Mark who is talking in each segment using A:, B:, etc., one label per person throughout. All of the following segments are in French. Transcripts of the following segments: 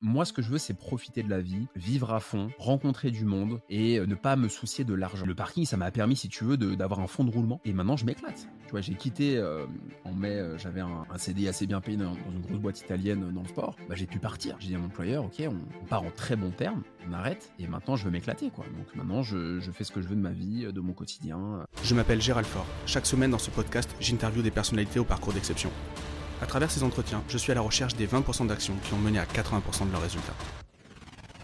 A: Moi, ce que je veux, c'est profiter de la vie, vivre à fond, rencontrer du monde et euh, ne pas me soucier de l'argent. Le parking, ça m'a permis, si tu veux, d'avoir un fond de roulement. Et maintenant, je m'éclate. Tu vois, j'ai quitté euh, en mai, euh, j'avais un, CD assez bien payé dans, une grosse boîte italienne dans le sport. Bah, j'ai pu partir. J'ai dit à mon employeur, ok, on, part en très bon terme, on arrête. Et maintenant, je veux m'éclater, quoi. Donc maintenant, je, je, fais ce que je veux de ma vie, de mon quotidien.
B: Je m'appelle Gérald Fort. Chaque semaine dans ce podcast, j'interviewe des personnalités au parcours d'exception. À travers ces entretiens, je suis à la recherche des 20% d'actions qui ont mené à 80% de leurs résultats.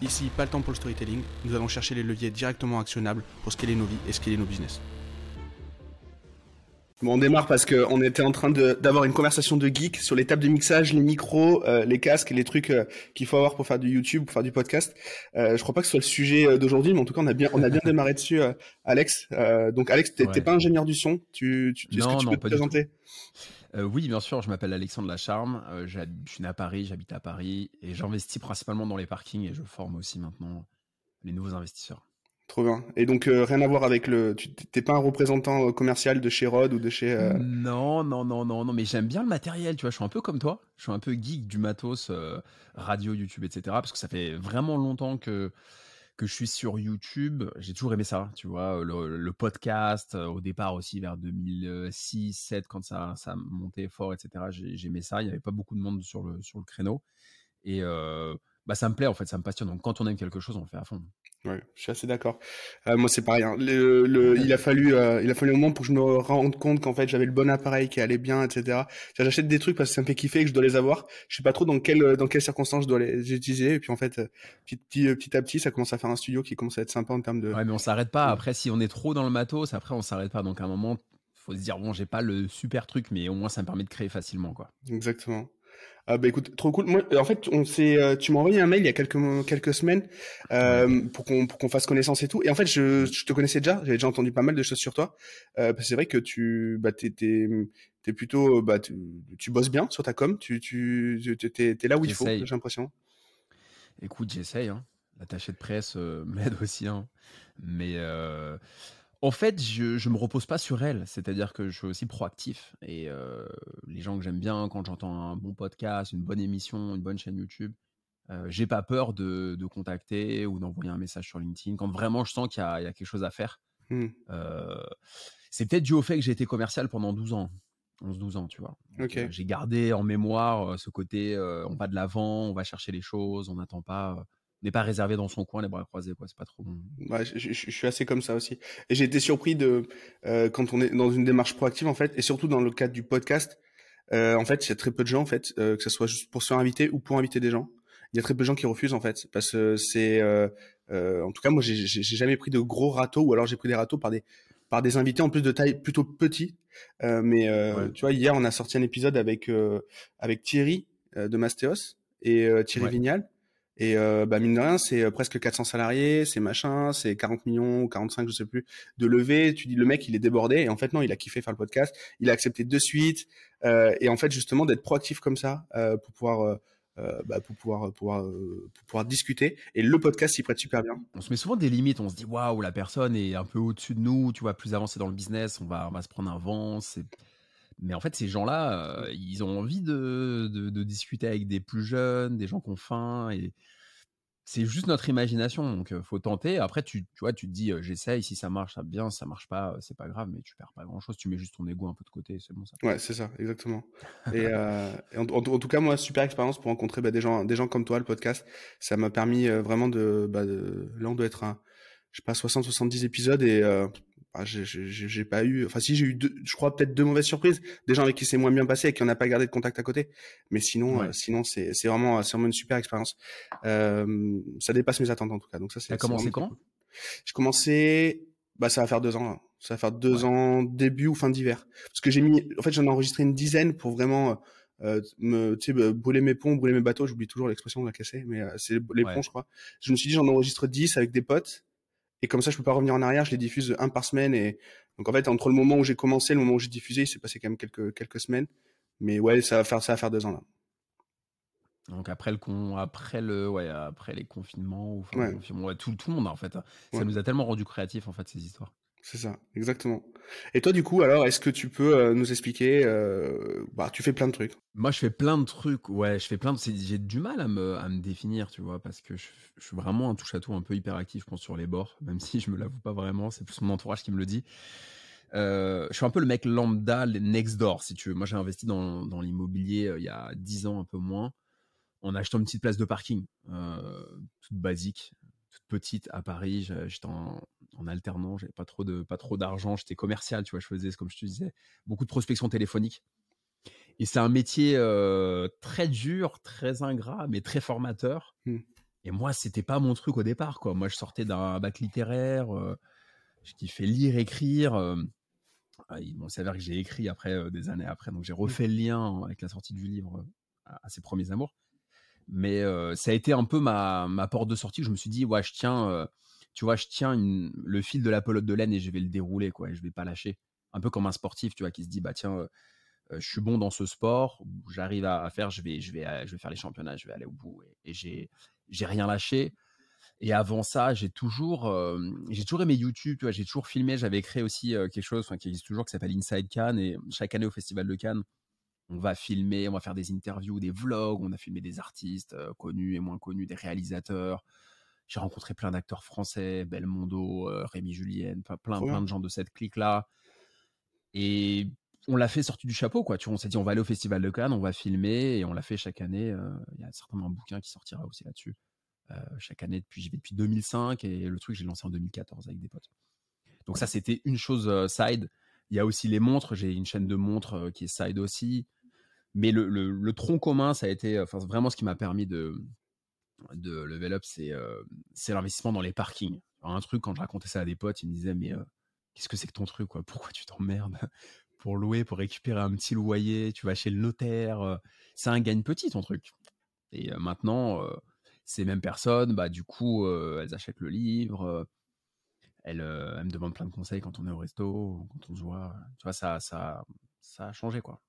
B: Ici, pas le temps pour le storytelling, nous allons chercher les leviers directement actionnables pour scaler nos vies et scaler nos business.
C: Bon, on démarre parce qu'on était en train d'avoir une conversation de geek sur les tables de mixage, les micros, euh, les casques et les trucs euh, qu'il faut avoir pour faire du YouTube, pour faire du podcast. Euh, je crois pas que ce soit le sujet d'aujourd'hui, mais en tout cas, on a bien, on a bien démarré dessus, Alex. donc, Alex, t'es pas ingénieur du son. Tu, tu, est-ce que tu peux te présenter?
A: Euh, oui, bien sûr, je m'appelle Alexandre Lacharme, euh, je suis né à Paris, j'habite à Paris et j'investis principalement dans les parkings et je forme aussi maintenant les nouveaux investisseurs.
C: Trop bien. Et donc euh, rien à voir avec le. Tu t'es pas un représentant commercial de chez Rod ou de chez.
A: Non, non, non, non, non. Mais j'aime bien le matériel. Tu vois, je suis un peu comme toi. Je suis un peu geek du matos, radio, YouTube, etc. Parce que ça fait vraiment longtemps que que je suis sur YouTube. J'ai toujours aimé ça, tu vois, le, podcast, au départ aussi vers 2006, 2007, quand ça, ça montait fort, etc. J'aimais ça. Il n'y avait pas beaucoup de monde sur le, sur le créneau. Et bah, ça me plaît, en fait, ça me passionne. Donc, quand on aime quelque chose, on le fait à fond.
C: Ouais, je suis assez d'accord. Euh, moi, c'est pareil. Hein. Le, le, il a fallu, euh, il a fallu un moment pour que je me rende compte qu'en fait, j'avais le bon appareil qui allait bien, etc. J'achète des trucs parce que ça me fait kiffer et que je dois les avoir. Je sais pas trop dans quelles dans quelles circonstances je dois les utiliser. Et puis en fait, euh, petit, petit, petit à petit, ça commence à faire un studio qui commence à être sympa en termes de.
A: Ouais, mais on s'arrête pas. Après, si on est trop dans le matos, après, on s'arrête pas. Donc à un moment, faut se dire bon, j'ai pas le super truc, mais au moins ça me permet de créer facilement, quoi.
C: Exactement. Ah bah écoute, trop cool. Moi, en fait, on s'est, euh, tu m'as envoyé un mail il y a quelques quelques semaines euh, pour qu'on pour qu'on fasse connaissance et tout. Et en fait, je, je te connaissais déjà, j'avais déjà entendu pas mal de choses sur toi. Euh, c'est vrai que tu, bah t'es t'es, plutôt, bah tu, tu, bosses bien sur ta com. Tu tu t'es, t'es là où il faut. J'ai l'impression.
A: Écoute, j'essaye. Hein. L'attaché de presse euh, m'aide aussi. Hein. Mais en fait, je, je me repose pas sur elle, c'est-à-dire que je suis aussi proactif et euh, les gens que j'aime bien, quand j'entends un bon podcast, une bonne émission, une bonne chaîne YouTube, euh, j'ai pas peur de, de contacter ou d'envoyer un message sur LinkedIn quand vraiment je sens qu'il y, y, a quelque chose à faire. Mmh. Euh, c'est peut-être dû au fait que j'ai été commercial pendant 12 ans. 11-12 ans, tu vois. Euh, j'ai gardé en mémoire euh, ce côté, euh, on va de l'avant, on va chercher les choses, on n'attend pas n'est pas réservé dans son coin, les bras croisés, quoi. C'est pas trop bon.
C: Ouais, je, je, suis assez comme ça aussi. Et j'ai été surpris de euh, quand on est dans une démarche proactive en fait, et surtout dans le cadre du podcast. Euh, en fait, il y a très peu de gens en fait, euh, que ce soit juste pour se faire inviter ou pour inviter des gens. Il y a très peu de gens qui refusent en fait, parce que c'est, en tout cas, moi, j'ai jamais pris de gros râteaux, ou alors j'ai pris des râteaux par des par des invités en plus de taille plutôt petite. mais tu vois, hier, on a sorti un épisode avec avec Thierry de Mastéos et Thierry Vignal et euh, bah mine de rien, c'est euh, presque 400 salariés, c'est machin, c'est 40 millions ou 45, je sais plus, de levée. Tu dis le mec, il est débordé. Et en fait, non, il a kiffé faire le podcast. Il a accepté de suite. Euh, et en fait, justement, d'être proactif comme ça euh, pour pouvoir bah, pour pouvoir pour pouvoir discuter et le podcast s'y prête super bien.
A: On se met souvent des limites, on se dit waouh la personne est un peu au-dessus de nous, tu vois, plus avancé dans le business, on va on va se prendre un vent, c'est mais en fait, ces gens-là, euh, ils ont envie de, de, de, discuter avec des plus jeunes, des gens qui ont faim. Et c'est juste notre imagination. Donc, faut tenter. Après, tu, tu vois, tu te dis, j'essaye. Si ça marche, ça bien. Si ça marche pas, c'est pas grave. Mais tu perds pas grand-chose. Tu mets juste ton ego un peu de côté. C'est bon ça.
C: Ouais, c'est ça, exactement. et, euh, en, en, tout cas, moi, super expérience pour rencontrer bah, des gens, des gens comme toi, le podcast. Ça m'a permis vraiment de, bah, de, là, on doit être un, je sais pas, 60, 70 épisodes et euh, ah, j'ai pas eu, enfin si j'ai eu, deux, je crois peut-être deux mauvaises surprises, des gens avec qui c'est moins bien passé et qui on n'a pas gardé de contact à côté. Mais sinon, euh, sinon c'est c'est vraiment c'est vraiment une super expérience. Euh, ça dépasse mes attentes en tout cas. Donc ça c'est.
A: T'as commencé quand
C: J'ai commencé, bah ça va faire deux ans. Là. Ça va faire deux ans début ou fin d'hiver. Parce que j'ai mis, en fait j'en ai enregistré une dizaine pour vraiment euh, me, tu sais, bah, brûler mes ponts, brûler mes bateaux. J'oublie toujours l'expression de la casser, mais euh, c'est les ponts je crois. Je me suis dit j'en enregistre 10 avec des potes et comme ça, je peux pas revenir en arrière. Je les diffuse un par semaine. Et donc en fait, entre le moment où j'ai commencé et le moment où j'ai diffusé, il s'est passé quand même quelques quelques semaines. Mais ouais, ça va faire ça va faire deux ans là.
A: Donc après le con, après le ouais, après les confinements ou enfin, tout, tout le monde en fait. Ça nous a tellement rendu créatifs en fait ces histoires.
C: C'est ça, exactement. Et toi, du coup, alors, est-ce que tu peux euh, nous expliquer euh, Bah, tu fais plein de trucs.
A: Moi, je fais plein de trucs. Ouais, je fais plein de. J'ai du mal à me, à me définir, tu vois, parce que je, suis vraiment un touche-à-tout un peu hyperactif, je pense, sur les bords, même si je me l'avoue pas vraiment. C'est plus mon entourage qui me le dit. Euh, je suis un peu le mec lambda, next door, si tu veux. Moi, j'ai investi dans, dans l'immobilier il y a 10 ans, un peu moins, en achetant une petite place de parking, toute basique, toute petite à Paris. J'étais en, en alternant, j'avais pas trop de pas trop d'argent, j'étais commercial, tu vois, je faisais comme je te disais, beaucoup de prospection téléphonique. Et c'est un métier euh, très dur, très ingrat, mais très formateur. Mmh. Et moi, c'était pas mon truc au départ, quoi. Moi, je sortais d'un bac littéraire, euh, je kiffais lire, écrire. Euh, ah, bon, il s'avère que j'ai écrit après des années après, donc j'ai mmh. refait le lien avec la sortie du livre à, ses premiers amours. Mais ça a été un peu ma, ma porte de sortie. Je me suis dit, ouais, je tiens tu vois, je tiens le fil de la pelote de laine et je vais le dérouler, quoi, et je vais pas lâcher. Un peu comme un sportif, tu vois, qui se dit, bah tiens, euh, euh, je suis bon dans ce sport, j'arrive à, faire, je vais, je vais, je vais faire les championnats, je vais aller au bout, et, j'ai, j'ai rien lâché. Et avant ça, j'ai toujours, euh, j'ai toujours aimé YouTube, tu vois, j'ai toujours filmé, j'avais créé aussi quelque chose, qui existe toujours, qui s'appelle Inside Cannes, et chaque année au Festival de Cannes, on va filmer, on va faire des interviews, des vlogs, on a filmé des artistes connus et moins connus, des réalisateurs, j'ai rencontré plein d'acteurs français, Belmondo, euh, Rémi Julienne, plein, plein de gens de cette clique-là. Et on l'a fait sorti du chapeau, quoi. Tu vois, on s'est dit, on va aller au Festival de Cannes, on va filmer, et on l'a fait chaque année. Euh, il y a certainement un bouquin qui sortira aussi là-dessus. Euh, chaque année, depuis, j'y vais depuis 2005, et le truc, j'ai lancé en 2014 avec des potes. Donc ça, c'était une chose side. Il y a aussi les montres. J'ai une chaîne de montres qui est side aussi. Mais le, le, tronc commun, ça a été enfin, vraiment ce qui m'a permis de, de Level Up, euh, c'est l'investissement dans les parkings. un truc, quand je racontais ça à des potes, ils me disaient, mais euh, qu'est-ce que c'est que ton truc quoi? Pourquoi tu t'emmerdes pour louer, pour récupérer un petit loyer? Tu vas chez le notaire. Euh, c'est un gagne petit ton truc. Et maintenant, ces mêmes personnes, bah, du coup, elles achètent le livre. Elles, me demandent plein de conseils quand on est au resto, quand on se voit. Tu vois, ça, ça, ça a changé, quoi.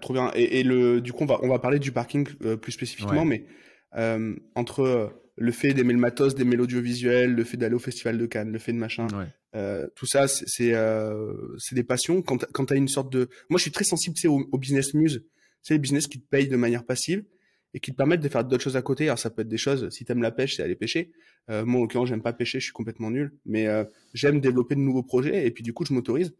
C: trop bien. Et, le, du coup, on va, on va parler du parking plus spécifiquement, mais euh, entre euh, le fait d'aimer le matos, d'aimer l'audiovisuel, le fait d'aller au festival de Cannes, le fait de machin, euh, tout ça, c'est euh, c'est des passions. Quand quand t'as une sorte de, moi je suis très sensible, sais, au, business muse, c'est les business qui te payent de manière passive et qui te permettent de faire d'autres choses à côté. Alors ça peut être des choses, si t'aimes la pêche, c'est aller pêcher. Euh, moi en l'occurrence, j'aime pas pêcher, je suis complètement nul, mais euh, j'aime développer de nouveaux projets et puis du coup je m'autorise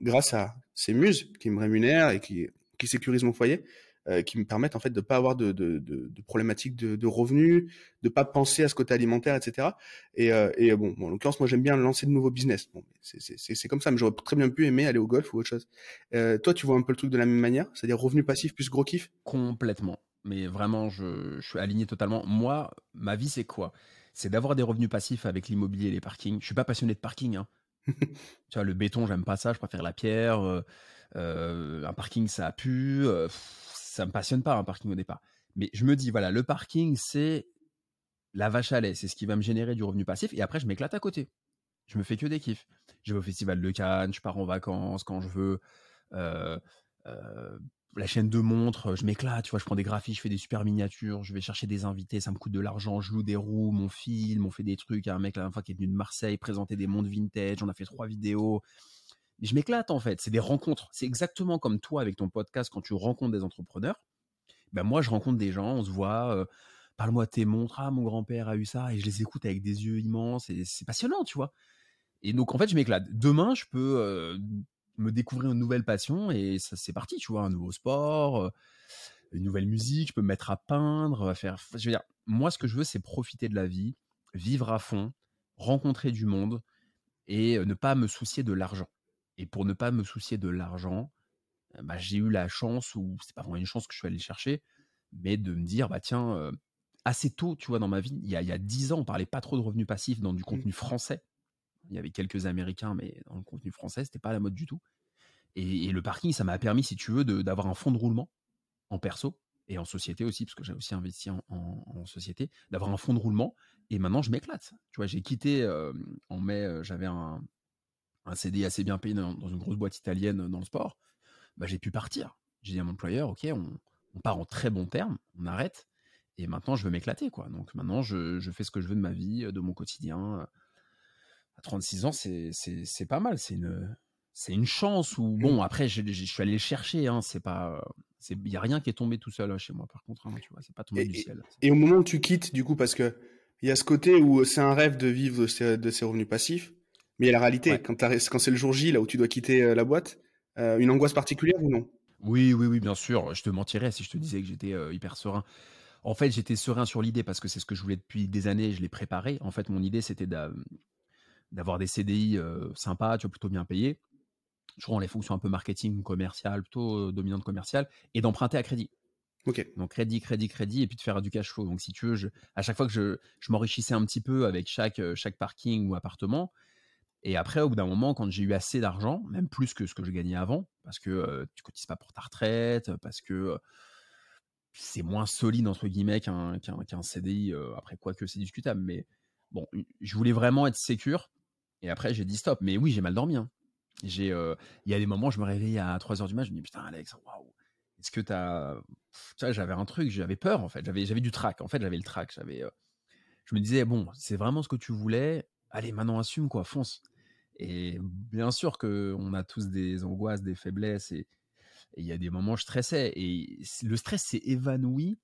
C: grâce à ces muses qui me rémunèrent et qui qui sécurisent mon foyer euh, qui me permettent en fait de pas avoir de, de, de, de problématiques de, de, revenus, de pas penser à ce côté alimentaire, etc. Et, euh, et bon, bon, en l'occurrence, moi j'aime bien lancer de nouveaux business. Bon, c'est comme ça, mais j'aurais très bien pu aimer aller au golf ou autre chose. Euh, toi, tu vois un peu le truc de la même manière, c'est-à-dire revenu passif plus gros kiff?
A: Complètement. Mais vraiment, je, je suis aligné totalement. Moi, ma vie, c'est quoi? C'est d'avoir des revenus passifs avec l'immobilier et les parkings. Je suis pas passionné de parking. Hein. tu vois, le béton, j'aime pas ça. Je préfère la pierre. Euh, euh un parking, ça a pu ça me passionne pas un parking au départ. Mais je me dis, voilà, le parking, c'est la vache à lait, c'est ce qui va me générer du revenu passif. Et après, je m'éclate à côté. Je me fais que des kiffs. Je vais au festival de Cannes, je pars en vacances quand je veux. Euh, euh, la chaîne de montres, je m'éclate, tu vois, je prends des graphiques, je fais des super miniatures, je vais chercher des invités, ça me coûte de l'argent, je loue des roues, mon film, on fait des trucs. Un mec la dernière fois qui est venu de Marseille présenter des montres vintage, on a fait trois vidéos je m'éclate en fait. C'est des rencontres. C'est exactement comme toi avec ton podcast quand tu rencontres des entrepreneurs. Ben moi, je rencontre des gens, on se voit. Parle-moi de tes montres. Ah, mon grand-père a eu ça et je les écoute avec des yeux immenses et c'est passionnant, tu vois. Et donc en fait, je m'éclate. Demain, je peux me découvrir une nouvelle passion et ça c'est parti, tu vois, un nouveau sport, une nouvelle musique. Je peux me mettre à peindre, à faire. Je veux dire, moi, ce que je veux, c'est profiter de la vie, vivre à fond, rencontrer du monde et ne pas me soucier de l'argent. Et pour ne pas me soucier de l'argent, bah, j'ai eu la chance, ou c'est pas vraiment une chance que je suis allé chercher, mais de me dire, bah tiens, euh, assez tôt, tu vois, dans ma vie, il y a, il y a 10 ans, on parlait pas trop de revenus passifs dans du mmh. contenu français. Il y avait quelques Américains, mais dans le contenu français, c'était pas la mode du tout. Et, le parking, ça m'a permis, si tu veux, d'avoir un fonds de roulement en perso et en société aussi, parce que j'ai aussi investi en, société, d'avoir un fonds de roulement. Et maintenant, je m'éclate. Tu vois, j'ai quitté euh, en mai, j'avais un, un CD assez bien payé dans, une grosse boîte italienne dans le sport, bah, j'ai pu partir. J'ai dit à mon employeur, ok, on, part en très bon terme, on arrête, et maintenant je veux m'éclater, quoi. Donc maintenant je, fais ce que je veux de ma vie, de mon quotidien. À 36 ans, c'est pas mal. C'est une, c'est une chance. Ou bon, après, je, suis allé le chercher. Hein, c'est pas, il n'y a rien qui est tombé tout seul hein, chez moi. Par contre, hein, tu vois, c'est pas tombé
C: et,
A: du ciel.
C: Et, au moment où tu quittes, du coup, parce que il y a ce côté où c'est un rêve de vivre de de ces revenus passifs, mais il y a la réalité. Quand, quand c'est le jour J, là où tu dois quitter la boîte, une angoisse particulière ou non?
A: Oui, oui, oui, bien sûr. Je te mentirais si je te disais que j'étais hyper serein. En fait, j'étais serein sur l'idée parce que c'est ce que je voulais depuis des années. Je l'ai préparé. En fait, mon idée, c'était d'avoir des CDI sympas, tu vois, plutôt bien payés, toujours dans les fonctions un peu marketing, commercial, plutôt dominante commerciale, et d'emprunter à crédit.
C: Ok.
A: Donc crédit, crédit, crédit, et puis de faire du cash flow. Donc si tu veux, je, à chaque fois que je, je m'enrichissais un petit peu avec chaque, chaque parking ou appartement, et après, au bout d'un moment, quand j'ai eu assez d'argent, même plus que ce que je gagnais avant, parce que tu cotises pas pour ta retraite, parce que c'est moins solide entre guillemets qu'un qu'un CDI. après quoi que c'est discutable, mais bon, je voulais vraiment être sécure. Et après, j'ai dit stop. Mais oui, j'ai mal dormi. Hein. J'ai, il y a des moments, je me réveille à 3 heures du matin, je me dis putain Alex, waouh, est-ce que t'as, tu vois, j'avais un truc, j'avais peur en fait, j'avais j'avais du trac. En fait, j'avais le trac. J'avais, je me disais bon, c'est vraiment ce que tu voulais. Allez, maintenant assume quoi, fonce. Et bien sûr que on a tous des angoisses, des faiblesses et il y a des moments où je stressais. Et le stress s'est évanoui.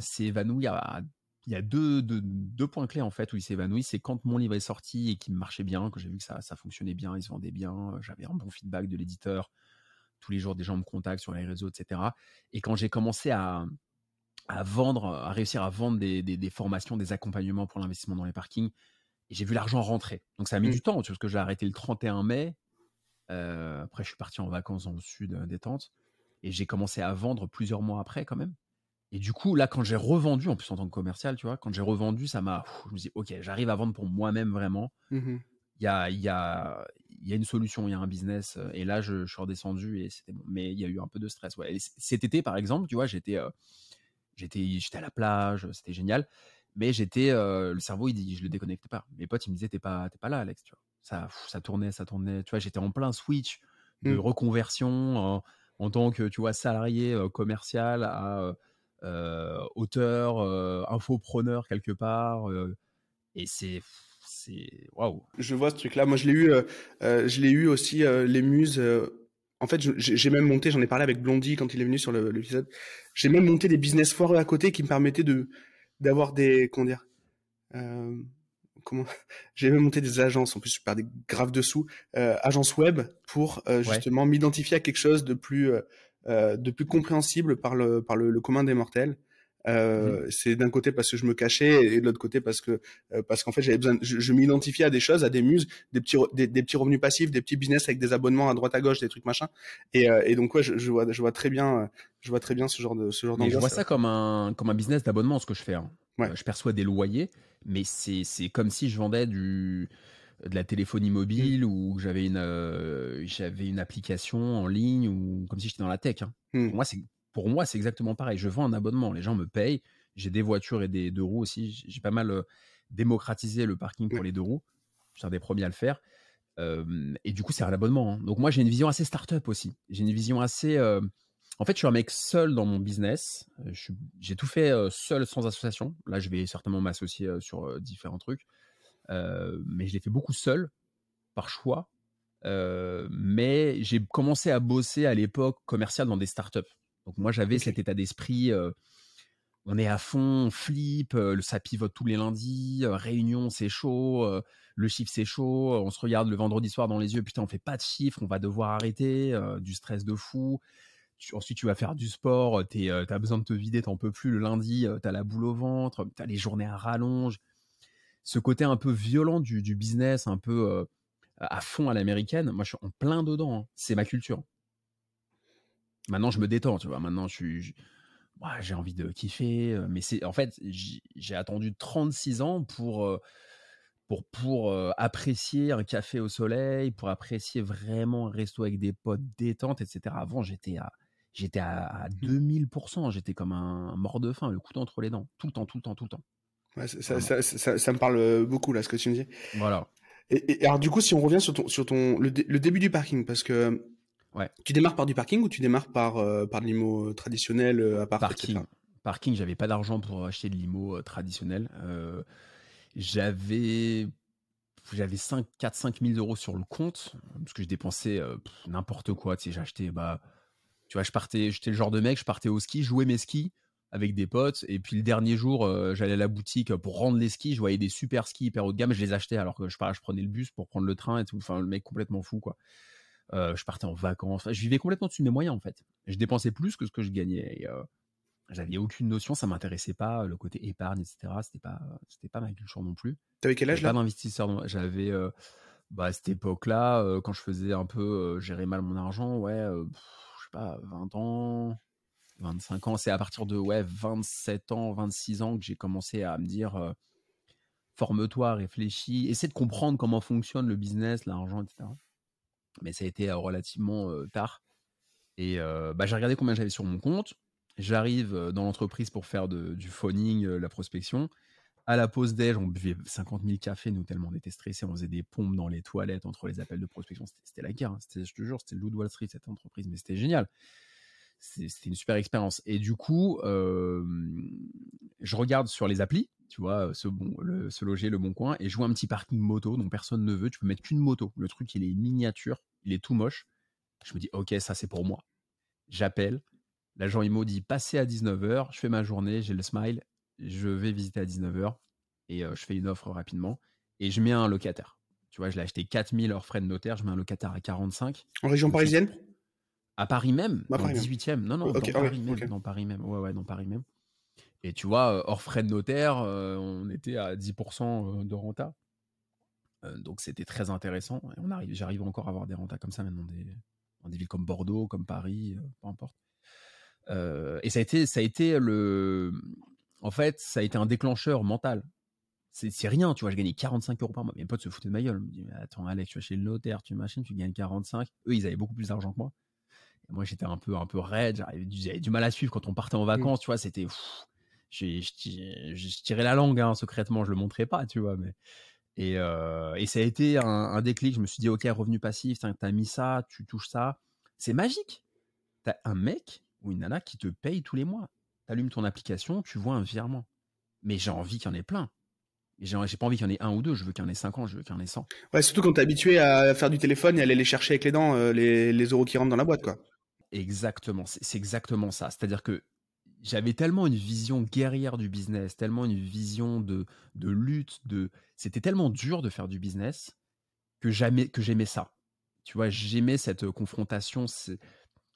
A: c'est évanoui il y a deux, points clés en fait où il s'est évanoui. C'est quand mon livre est sorti et qu'il marchait bien, que j'ai vu que ça, fonctionnait bien, il se vendait bien, j'avais un bon feedback de l'éditeur. Tous les jours, des gens me contactent sur les réseaux, etc. Et quand j'ai commencé à, vendre, à réussir à vendre des formations, des accompagnements pour l'investissement dans les parkings, et j'ai vu l'argent rentrer. Donc ça a mis mmh. du temps, parce que j'ai arrêté le 31 mai. Euh, après, je suis parti en vacances dans le sud euh, des tentes. Et j'ai commencé à vendre plusieurs mois après, quand même. Et du coup, là, quand j'ai revendu, en plus en tant que commercial, tu vois, quand j'ai revendu, ça m'a. Je me dis, OK, j'arrive à vendre pour moi-même vraiment. Mmh il y, a, y, a, y a une solution, il y a un business. Euh, et là, je, suis redescendu et c'était bon. Mais il y a eu un peu de stress. Ouais. cet été, par exemple, tu vois, j'étais j'étais j'étais à la plage, c'était génial mais j'étais le cerveau il dit je le déconnectais pas. Mes potes ils me disaient t'es pas t'es pas là Alex tu vois. Ça ça tournait ça tournait. Tu vois j'étais en plein switch de mmh. reconversion en tant que tu vois salarié commercial à auteur infopreneur quelque part et c'est c'est waouh.
C: Je vois ce truc là moi je l'ai eu je l'ai eu aussi les muses en fait, j'ai même monté, j'en ai parlé avec Blondie quand il est venu sur l'épisode. J'ai même monté des business foireux à côté qui me permettaient de, d'avoir des comment dire euh, comment j'ai même monté des agences en plus je perds des graves dessous euh, agences web pour euh, justement m'identifier à quelque chose de plus euh, euh, de plus compréhensible par le par le, commun des mortels euh, mmh. c'est d'un côté parce que je me cachais et de l'autre côté parce que parce qu'en fait j'avais besoin je, je m'identifiais à des choses à des muses des petits des, des, petits revenus passifs des petits business avec des abonnements à droite à gauche des trucs machin et, et donc ouais je, je, vois je vois très bien je vois très bien ce genre de ce genre
A: je vois ça comme un comme un business d'abonnement ce que je fais hein. Euh, je perçois des loyers, mais c'est comme si je vendais du, de la téléphonie mobile mmh. ou j'avais une, euh, j'avais une application en ligne ou comme si j'étais dans la tech. Hein. Pour mmh. moi, c'est pour moi, c'est exactement pareil. Je vends un abonnement, les gens me payent. J'ai des voitures et des deux roues aussi. J'ai pas mal euh, démocratisé le parking pour les deux roues. Je suis un des premiers à le faire. et du coup, c'est un abonnement. Hein. Donc moi, j'ai une vision assez start-up aussi. J'ai une vision assez en fait, je suis un mec seul dans mon business. J'ai tout fait seul, sans association. Là, je vais certainement m'associer sur différents trucs. mais je l'ai fait beaucoup seul, par choix. mais j'ai commencé à bosser à l'époque commercial dans des startups. Donc moi, j'avais cet état d'esprit. on est à fond, on flip, ça pivote tous les lundis, réunion, c'est chaud, le chiffre, c'est chaud, on se regarde le vendredi soir dans les yeux, putain, on fait pas de chiffre, on va devoir arrêter, du stress de fou ensuite, tu vas faire du sport, tu as besoin de te vider, t'en peux plus. Le lundi, tu as la boule au ventre, tu as les journées à rallonge. Ce côté un peu violent du, business, un peu à fond à l'américaine, moi, je suis en plein dedans. Hein. C'est ma culture. Maintenant, je me détends, tu vois. Maintenant, je j'ai envie de kiffer. Mais c'est en fait, j'ai attendu 36 ans pour pour, pour apprécier un café au soleil, pour apprécier vraiment un resto avec des potes détente, etc. Avant, j'étais à, j'étais à, 2000%, mmh. j'étais comme un mort de faim, le couteau entre les dents, tout le temps, tout le temps, tout le temps.
C: ça, ça, ça, ça, me parle beaucoup là, ce que tu me dis.
A: Voilà.
C: Et, alors du coup, si on revient sur ton, sur ton le, début du parking, parce que
A: ouais.
C: tu démarres par du parking ou tu démarres par par de l'IMO traditionnel à part
A: parking. Parking, j'avais pas d'argent pour acheter de l'IMO traditionnel. Euh, j'avais j'avais 5, 4, 5 000 euros sur le compte, parce que je dépensais n'importe quoi. Tu sais, j'achetais, bah, tu vois, je partais, j'étais le genre de mec, je partais au ski, jouais mes skis avec des potes, et puis le dernier jour, j'allais à la boutique pour rendre les skis, je voyais des super skis hyper haut de gamme, je les achetais alors que je, je prenais le bus pour prendre le train et tout. Enfin, le mec complètement fou, quoi. Je partais en vacances, je vivais complètement dessus de mes moyens en fait. Je dépensais plus que ce que je gagnais. j'avais aucune notion, ça m'intéressait pas, le côté épargne, etc. C'était pas, c'était pas ma culture non plus.
C: T'avais quel âge là
A: Pas d'investisseur. J'avais, bah, à cette époque-là, quand je faisais un peu gérer mal mon argent, ouais, je sais pas, 20 ans, 25 ans. C'est à partir de ouais, 27 ans, 26 ans que j'ai commencé à me dire forme-toi, réfléchis, essaie de comprendre comment fonctionne le business, l'argent, etc. Mais ça a été relativement tard. Et bah, j'ai regardé combien j'avais sur mon compte. J'arrive dans l'entreprise pour faire du phoning, la prospection. À la pause déj, on buvait 50 000 cafés, nous, tellement on était stressés. On faisait des pompes dans les toilettes entre les appels de prospection. C'était la guerre. Hein. Je te jure, c'était le Wall Street, cette entreprise. Mais c'était génial. C'était une super expérience. Et du coup, je regarde sur les applis, tu vois, ce, bon, le, ce loger, le bon coin, et je vois un petit parking moto dont personne ne veut. Tu peux mettre qu'une moto. Le truc, il est miniature, il est tout moche. Je me dis, ok, ça c'est pour moi. J'appelle. L'agent IMO dit, passez à 19h, je fais ma journée, j'ai le smile, je vais visiter à 19h et je fais une offre rapidement et je mets un locataire. Tu vois, je l'ai acheté 4000 hors frais de notaire, je mets un locataire à 45.
C: En région parisienne?
A: À Paris même, dans le 18e. Non, non, dans, Paris même, dans Paris même. Ouais, ouais, dans Paris même. Et tu vois, hors frais de notaire, on était à 10% de renta. donc c'était très intéressant. Et on arrive, j'arrive encore à avoir des rentas comme ça maintenant des, dans des villes comme Bordeaux, comme Paris, peu importe. et ça a été, ça a été le, en fait, ça a été un déclencheur mental. C'est rien, tu vois, je gagnais 45 euros par mois. Mes potes se foutaient de ma gueule. me mais attends, Alex, tu vas chez le notaire, tu machines, tu gagnes 45. Eux, ils avaient beaucoup plus d'argent que moi. Moi, j'étais un peu, un peu raide, j'avais du mal à suivre quand on partait en mmh. vacances, tu vois, c'était. Je tirais la langue, hein, secrètement, je le montrais pas, tu vois, mais. Et, euh, et ça a été un, déclic. Je me suis dit, OK, revenu passif, t'as mis ça, tu touches ça. C'est magique. T'as un mec ou une nana qui te paye tous les mois allumes ton application, tu vois un virement. Mais j'ai envie qu'il y en ait plein. J'ai pas envie qu'il y en ait un ou deux, je veux qu'il y en ait 50, je veux qu'il y en ait 100.
C: Ouais, surtout quand t'es habitué à faire du téléphone et aller les chercher avec les dents, euh, les, euros qui rentrent dans la boîte, quoi.
A: Exactement, c'est exactement ça. C'est-à-dire que j'avais tellement une vision guerrière du business, tellement une vision de, de lutte, de c'était tellement dur de faire du business que jamais que j'aimais ça. Tu vois, j'aimais cette confrontation,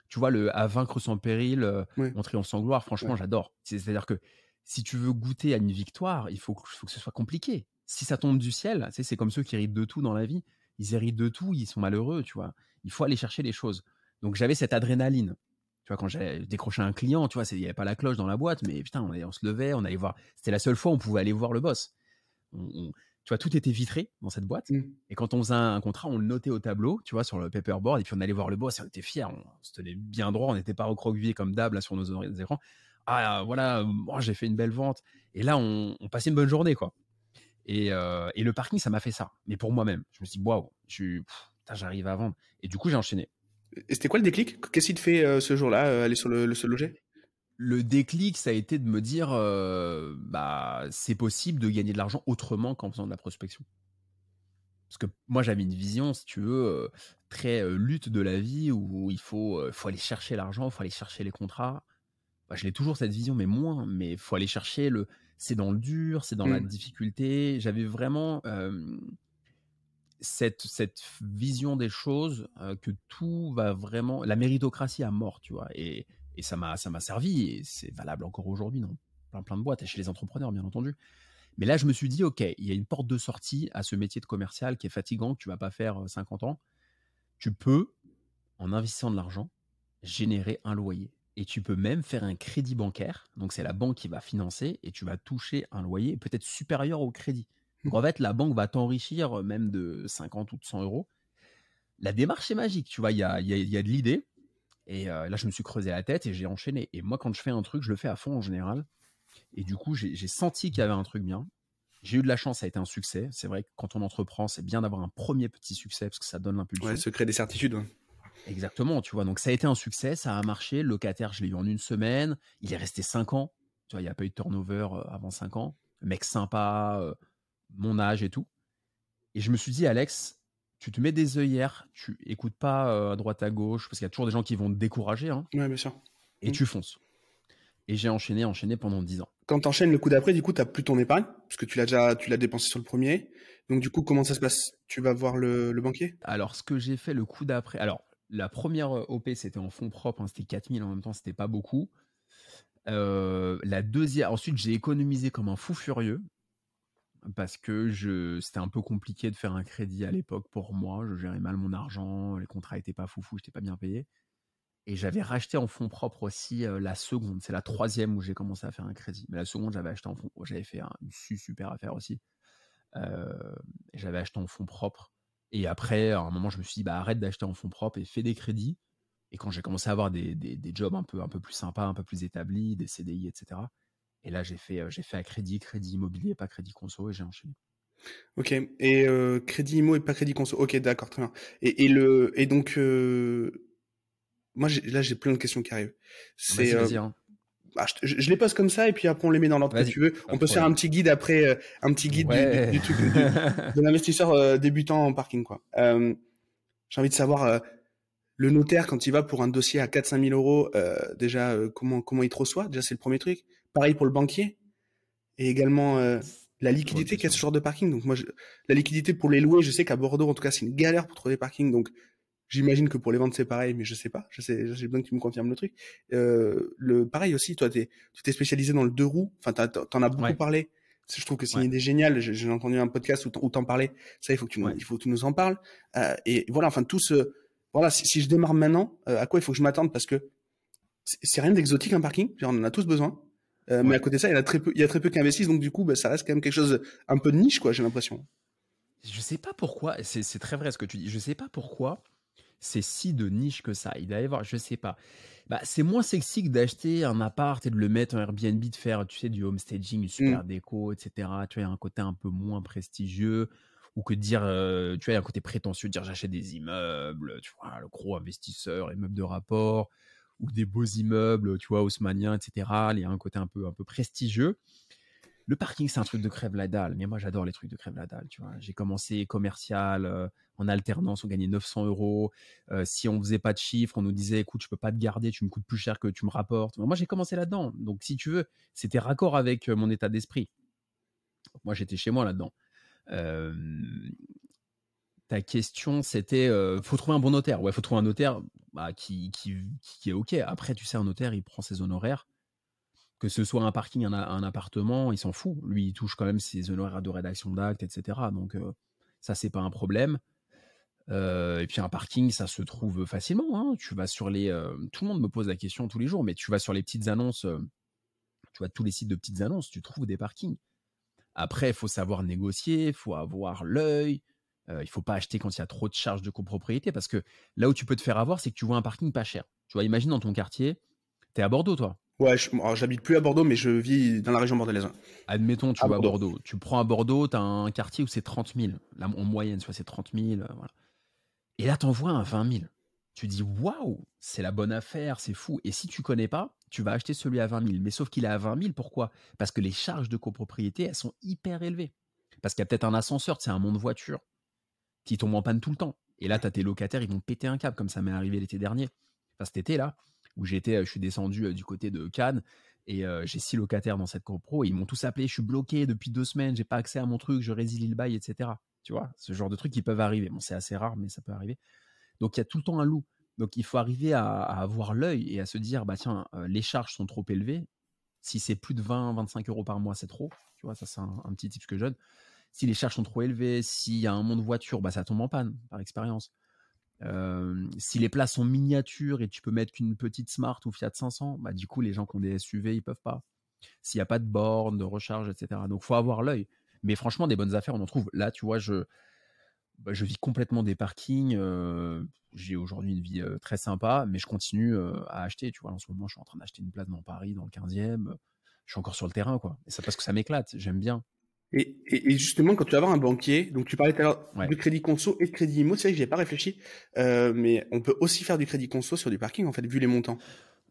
A: tu vois, le à vaincre sans péril, euh, en triomphe sans gloire, franchement, j'adore. C'est-à-dire que si tu veux goûter à une victoire, il faut, faut que ce soit compliqué. Si ça tombe du ciel, c'est comme ceux qui héritent de tout dans la vie. Ils héritent de tout, ils sont malheureux, tu vois. Il faut aller chercher les choses. Donc j'avais cette adrénaline. Tu vois, quand j'ai décroché un client, tu vois, il n'y avait pas la cloche dans la boîte, mais putain, on, on se levait, on allait voir. C'était la seule fois où on pouvait aller voir le boss. on, tu vois, tout était vitré dans cette boîte. Mmh. Et quand on faisait un contrat, on le notait au tableau, tu vois, sur le paperboard. Et puis on allait voir le boss et on était fiers. On, se tenait bien droit. On n'était pas recroquevillés comme d'hab là sur nos écrans. Ah, voilà, moi j'ai fait une belle vente. Et là, on, passait une bonne journée, quoi. Et, euh, et le parking, ça m'a fait ça. Mais pour moi-même, je me suis dit, waouh, j'arrive à vendre. Et du coup, j'ai enchaîné.
C: Et c'était quoi le déclic? Qu'est-ce qui te fait euh, ce jour-là euh, aller sur le, le, loger?
A: Le déclic, ça a été de me dire, euh, bah, c'est possible de gagner de l'argent autrement qu'en faisant de la prospection. Parce que moi, j'avais une vision, si tu veux, très lutte de la vie où il faut, faut aller chercher l'argent, il faut aller chercher les contrats. Bah, je l'ai toujours cette vision, mais moins. Mais il faut aller chercher le. C'est dans le dur, c'est dans la mmh. difficulté. J'avais vraiment cette, vision des choses que tout va vraiment. La méritocratie à mort, tu vois. Et ça m'a, servi, et c'est valable encore aujourd'hui dans plein, plein de boîtes, chez les entrepreneurs, bien entendu. Mais là, je me suis dit, OK, il y a une porte de sortie à ce métier de commercial qui est fatigant, que tu vas pas faire 50 ans. Tu peux, en investissant de l'argent, générer un loyer. Et tu peux même faire un crédit bancaire. Donc, c'est la banque qui va financer et tu vas toucher un loyer peut-être supérieur au crédit. Donc, en fait, la banque va t'enrichir même de 50 ou de 100 euros. La démarche est magique. Tu vois, il y a, y a de l'idée. Et là, je me suis creusé la tête et j'ai enchaîné. Et moi, quand je fais un truc, je le fais à fond en général. Et du coup, j'ai senti qu'il y avait un truc bien. J'ai eu de la chance, ça a été un succès. C'est vrai que quand on entreprend, c'est bien d'avoir un premier petit succès parce que ça donne l'impulsion.
C: Ouais, secret des certitudes.
A: Exactement, tu vois. Donc ça a été un succès, ça a marché. Le locataire, je l'ai eu en une semaine. Il est resté 5 ans. Tu vois, il n'y a pas eu de turnover avant 5 ans. mec sympa, mon âge et tout. Et je me suis dit, Alex, tu te mets des œillères, tu écoutes pas à droite à gauche, parce qu'il y a toujours des gens qui vont te décourager. Hein,
C: Ouais, bien sûr.
A: et
C: Mm.
A: tu fonces. Et j'ai enchaîné, enchaîné pendant 10 ans.
C: Quand t'enchaînes le coup d'après, du coup, t'as plus ton épargne, parce que tu l'as déjà, tu l'as dépensé sur le premier. Donc, du coup, comment ça se passe? Tu vas voir le, le banquier?
A: Alors, ce que j'ai fait le coup d'après. Alors, la première euh, OP, c'était en fonds propres, hein, c'était 4000 en même temps, c'était pas beaucoup. Euh, la deuxième, ensuite, j'ai économisé comme un fou furieux parce que je, c'était un peu compliqué de faire un crédit à l'époque pour moi. Je gérais mal mon argent, les contrats étaient pas foufou, j'étais pas bien payé. Et j'avais racheté en fonds propres aussi euh, la seconde. C'est la troisième où j'ai commencé à faire un crédit. Mais la seconde, j'avais acheté en fonds. J'avais fait un- une su- super affaire aussi. Euh, j'avais acheté en fonds propres. Et après, à un moment, je me suis dit, bah, arrête d'acheter en fonds propres et fais des crédits. Et quand j'ai commencé à avoir des, des, des jobs un peu, un peu plus sympas, un peu plus établis, des CDI, etc. Et là, j'ai fait, euh, j'ai fait à crédit, crédit immobilier, pas crédit conso, et j'ai enchaîné.
C: Ok. Et euh, crédit IMO et pas crédit conso. Ok, d'accord, très bien. Et, et le et donc euh, moi là j'ai plein de questions qui arrivent.
A: Vas-y,
C: C'est euh,
A: hein.
C: ah, je, je- les pose comme ça et puis après on les met dans l'ordre que tu veux. On
A: de
C: peut se faire un petit guide après, euh, un petit guide du- du,
A: Ouais.
C: du truc du- de l'investisseur euh, débutant en parking quoi. Euh, j'ai envie de savoir euh, le notaire quand il va pour un dossier à 4-5 000 euros euh, déjà euh, comment comment il te reçoit? Déjà c'est le premier truc. Pareil pour le banquier et également euh, la liquidité qu'a ce genre de parking. Donc moi, je- la liquidité pour les louer, je sais qu'à Bordeaux, en tout cas, c'est une galère pour trouver des parkings. Donc j'imagine que pour les vendre, c'est pareil, mais je sais pas. Je sais, j'ai besoin que tu me confirmes le truc. Euh, le pareil aussi, toi, t'es, tu t'es spécialisé dans le deux roues. Enfin, t'en as beaucoup
A: Ouais.
C: parlé. Je trouve que c'est
A: Ouais.
C: une idée géniale. J'ai entendu un podcast où t'en- parlais. Ça, il faut que tu nous,
A: Ouais.
C: il faut que tu nous en parles. Euh, et voilà, enfin, tout ce, voilà, si, si je démarre maintenant, euh, à quoi il faut que je m'attende? Parce que c'est rien d'exotique un parking. On en a tous besoin. Euh, Mais à côté de ça, il y a très peu, il y a très peu qui investissent. Donc du coup, bah, ça reste quand même quelque chose un peu de niche, quoi. J'ai l'impression.
A: Je sais pas pourquoi, c'est c'est très vrai ce que tu dis, je sais pas pourquoi c'est si de niche que ça. Il doit y avoir, je sais pas. Bah, c'est moins sexy que d'acheter un appart et de le mettre en Airbnb, de faire, tu sais, du homestaging, une super déco, etc. Tu vois, il y a un côté un peu moins prestigieux. Ou que de dire, euh, tu vois, il y a un côté prétentieux de dire j'achète des immeubles, tu vois, le gros investisseur, immeubles de rapport, ou des beaux immeubles, tu vois, haussmanniens, etc. Il y a un côté un peu, un peu prestigieux. Le parking, c'est un truc de crève la dalle. Mais moi, j'adore les trucs de crève la dalle. Tu vois, j'ai commencé commercial euh, en alternance, on gagnait 900 euros. Euh, si on faisait pas de chiffres, on nous disait, écoute, je peux pas te garder, tu me coûtes plus cher que tu me rapportes. Moi, j'ai commencé là-dedans. Donc, si tu veux, c'était raccord avec euh, mon état d'esprit. Moi, j'étais chez moi là-dedans. Ta question, c'était, euh, faut trouver un bon notaire. Ouais, faut trouver un notaire bah, qui, qui, qui est ok. Après, tu sais, un notaire, il prend ses honoraires que ce soit un parking, un, appartement, il s'en fout. Lui, il touche quand même ses honoraires de rédaction d'actes, etc. Donc, euh, ça, c'est pas un problème. Et puis, un parking, ça se trouve facilement. hein. Tu vas sur les. tout le monde me pose la question tous les jours, mais tu vas sur les petites annonces, tu vois, tous les sites de petites annonces, tu trouves des parkings. Après, il faut savoir négocier, il faut avoir l'œil. Euh, il faut pas acheter quand il y a trop de charges de copropriété parce que là où tu peux te faire avoir, c'est que tu vois un parking pas cher. Tu vois, imagine dans ton quartier, tu es à Bordeaux, toi.
C: Ouais, je- j'habite plus à Bordeaux, mais je vis dans la région bordelaise.
A: Admettons, tu
C: À
A: vas à
C: Bordeaux.
A: Tu prends à Bordeaux, tu as un quartier où c'est 30 000. Là, en moyenne, vois, c'est 30 000. euh, voilà. Et là, tu vois un 20 000. Tu dis, waouh, c'est la bonne affaire, c'est fou. Et si tu connais pas, tu vas acheter celui à 20 000. Mais sauf qu'il est à 20 000, pourquoi? Parce que les charges de copropriété, elles sont hyper élevées. Parce qu'il y a peut-être un ascenseur, c'est un monde voiture qui tombe en panne tout le temps. Et là, tu as tes locataires, ils vont péter un câble, comme ça m'est arrivé l'été dernier. Enfin, cet été-là, où j'étais, euh, je suis descendu euh, du côté de Cannes et euh, j'ai six locataires dans cette copro. Et ils m'ont tous appelé, je suis bloqué depuis deux semaines, j'ai pas accès à mon truc, je résilie le bail, etc. Tu vois, ce genre de trucs qui peuvent arriver. Bon, c'est assez rare, mais ça peut arriver. Donc, il y a tout le temps un loup. Donc, il faut arriver à, avoir l'œil et à se dire, bah tiens, les charges sont trop élevées. Si c'est plus de 20, 25 euros par mois, c'est trop. Tu vois, ça, c'est un, un petit tip que je donne. Si les charges sont trop élevées, s'il y a un monde voiture, bah, ça tombe en panne, par expérience. Si les places sont miniatures et tu peux mettre qu'une petite Smart ou Fiat 500, bah, du coup, les gens qui ont des SUV, ils peuvent pas. S'il n'y a pas de borne, de recharge, etc. Donc, faut avoir l'œil. Mais franchement, des bonnes affaires, on en trouve. Là, tu vois, je, bah, vis complètement des parkings. j'ai aujourd'hui une vie très sympa, mais je continue à acheter. Tu vois, en ce moment, je suis en train d'acheter une place dans Paris, dans le 15e. Je suis encore sur le terrain, quoi. Et ça parce que ça m'éclate. J'aime bien.
C: Et, et, et justement, quand tu vas avoir un banquier, donc tu parlais tout à l'heure
A: Ouais.
C: de crédit conso et de crédit immo, c'est vrai que j'ai pas réfléchi, euh, mais on peut aussi faire du crédit conso sur du parking, en fait, vu les montants.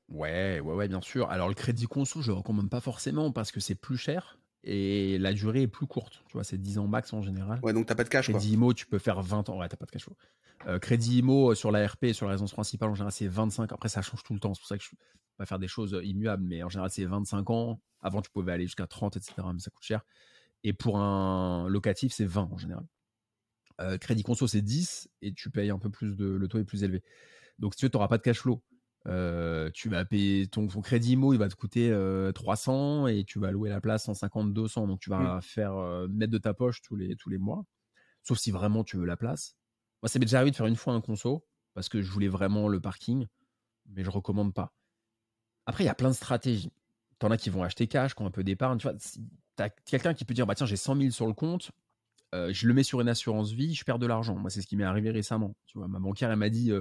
A: Ouais, ouais, ouais, bien sûr. Alors le crédit conso, je recommande pas forcément parce que c'est plus cher et la durée est plus courte. Tu vois, c'est 10 ans max en général.
C: Ouais, donc t'as pas de cash.
A: Crédit IMO, tu peux faire 20 ans. Ouais, t'as pas de cash flow. Euh, crédit IMO euh, sur la RP, sur la résidence principale, en général, c'est 25. Après, ça change tout le temps. C'est pour ça que je vais faire des choses immuables, mais en général, c'est 25 ans. Avant, tu pouvais aller jusqu'à 30, etc. Mais ça coûte cher. Et pour un locatif, c'est 20 en général. Euh, crédit conso, c'est 10 et tu payes un peu plus de. Le taux est plus élevé. Donc, si tu veux, tu n'auras pas de cash flow. Euh, tu vas payer ton, crédit IMO, il va te coûter 300 et tu vas louer la place 150, 200. Donc, tu vas mmh. faire mettre de ta poche tous les, tous les mois. Sauf si vraiment tu veux la place. Moi, ça m'est déjà arrivé de faire une fois un conso parce que je voulais vraiment le parking, mais je recommande pas. Après, il y a plein de stratégies. T'en as qui vont acheter cash, qui ont un peu d'épargne. Tu vois, as quelqu'un qui peut dire bah tiens, j'ai 100 000 sur le compte, je le mets sur une assurance vie, je perds de l'argent. Moi, c'est ce qui m'est arrivé récemment. Tu vois, ma banquière, elle m'a dit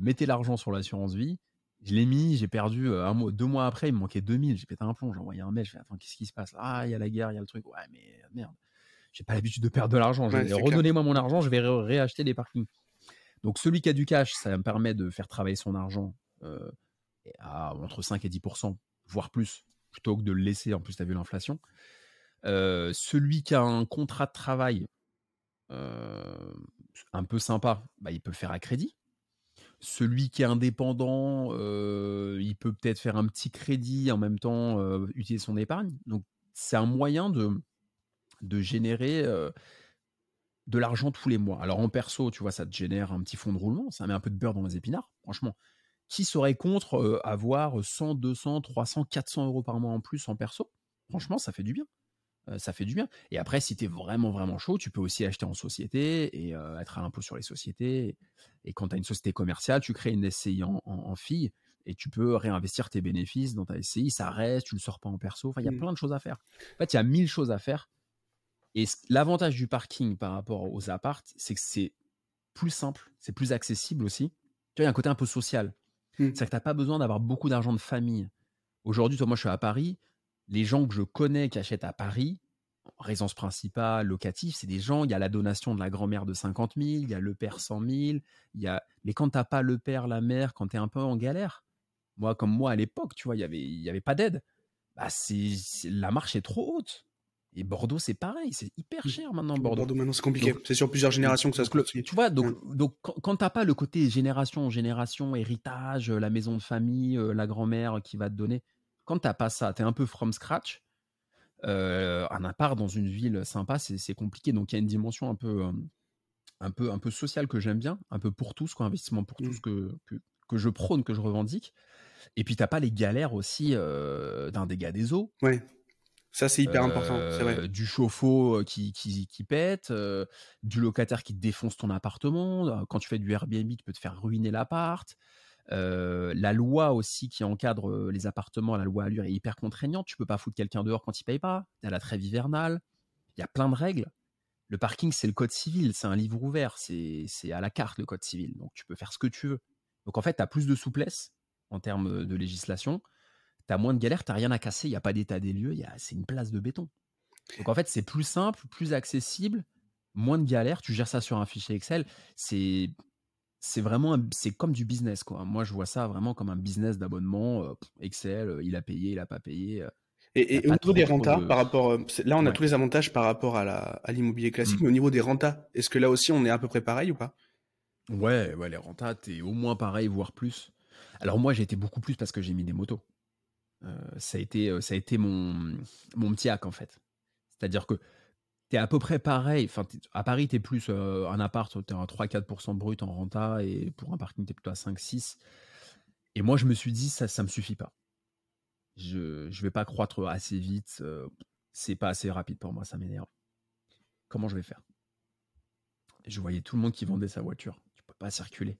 A: mettez l'argent sur l'assurance vie. Je l'ai mis, j'ai perdu un mois, deux mois après, il me manquait 2000. J'ai pété un plomb, j'ai envoyé un mail. Je fais attends, qu'est-ce qui se passe Ah, il y a la guerre, il y a le truc. Ouais, mais merde, j'ai pas l'habitude de perdre de l'argent. Redonnez-moi mon argent, je vais réacheter des parkings. Donc, celui qui a du cash, ça me permet de faire travailler son argent à entre 5 et 10% voire plus, plutôt que de le laisser. En plus, tu as vu l'inflation. celui qui a un contrat de travail un peu sympa, bah, il peut le faire à crédit. Celui qui est indépendant, il peut peut-être faire un petit crédit en même temps utiliser son épargne. Donc c'est un moyen de, de générer de l'argent tous les mois. Alors en perso, tu vois, ça te génère un petit fonds de roulement, ça met un peu de beurre dans les épinards, franchement. Qui serait contre avoir 100, 200, 300, 400 euros par mois en plus en perso? Franchement, ça fait du bien. Euh, ça fait du bien. Et après, si tu es vraiment, vraiment chaud, tu peux aussi acheter en société et euh, être à l'impôt sur les sociétés. Et quand tu as une société commerciale, tu crées une SCI en, en, fille et tu peux réinvestir tes bénéfices dans ta SCI. Ça reste, tu ne le sors pas en perso. Enfin, il y a mmh. plein de choses à faire. En fait, il y a mille choses à faire. Et l'avantage du parking par rapport aux apparts, c'est que c'est plus simple, c'est plus accessible aussi. Tu vois, il y a un côté un peu social. Mmh. C'est que tu n'as pas besoin d'avoir beaucoup d'argent de famille. Aujourd'hui, moi, je suis à Paris les gens que je connais qui achètent à Paris, résidence principale, locatif, c'est des gens, il y a la donation de la grand-mère de 50 000, il y a le père 100 000, il y a... mais quand t'as pas le père, la mère, quand tu es un peu en galère, moi comme moi à l'époque, tu vois, il y avait, y avait pas d'aide, bah la marche est trop haute. Et Bordeaux, c'est pareil, c'est hyper mmh. cher maintenant Bordeaux.
C: Bordeaux maintenant, c'est compliqué. C'est sur plusieurs générations que ça se
A: construit. Tu vois, donc, donc quand t'as pas le côté génération en génération, héritage, la maison de famille, euh, la grand-mère qui va te donner, quand t'as pas ça, tu es un peu from scratch, euh, un appart dans une ville sympa, c'est compliqué. Donc il y a une dimension un peu, euh, un peu, un peu sociale que j'aime bien, un peu pour tous, quoi, investissement pour tous mmh. que, que, je prône, que je revendique. Et puis t'as pas les galères aussi euh, d'un dégât des eaux.
C: Ouais. Ça, c'est hyper important, c'est vrai.
A: Du chauffe-eau qui, qui, qui, pète, du locataire qui défonce ton appartement. Quand tu fais du Airbnb, tu peux te faire ruiner l'appart. Euh, la loi aussi qui encadre euh, les appartements, la loi Allure est hyper contraignante. Tu peux pas foutre quelqu'un dehors quand il paye pas. Tu la trêve hivernale. Il y a plein de règles. Le parking, c'est le code civil. C'est un livre ouvert. C'est à la carte, le code civil. Donc, tu peux faire ce que tu veux. Donc, en fait, tu as plus de souplesse en termes de législation. Tu as moins de galères. Tu rien à casser. Il n'y a pas d'état des lieux. C'est une place de béton. Donc, en fait, c'est plus simple, plus accessible, moins de galères. Tu gères ça sur un fichier Excel. C'est c'est vraiment c'est comme du business quoi. Moi je vois ça vraiment comme un business d'abonnement euh, Excel, euh, il a payé, il a pas payé. Euh.
C: et, au niveau des rentas par rapport là on a tous les avantages par rapport à l'immobilier classique, mmh. mais au niveau des rentas, est-ce que là aussi on est à peu près pareil ou pas?
A: Ouais, ouais, les rentas t'es au moins pareil voire plus. Alors moi j'ai été beaucoup plus parce que j'ai mis des motos. Ça a été ça a été mon mon petit hack en fait. C'est-à-dire que tu es à peu près pareil. Enfin, à Paris, tu es plus un appart, tu es à 3-4% brut en renta, et pour un parking, tu es plutôt à 5-6. Et moi, je me suis dit, ça ne me suffit pas. Je ne vais pas croître assez vite. c'est pas assez rapide pour moi, ça m'énerve. Comment je vais faire? Je voyais tout le monde qui vendait sa voiture. Tu peux pas circuler.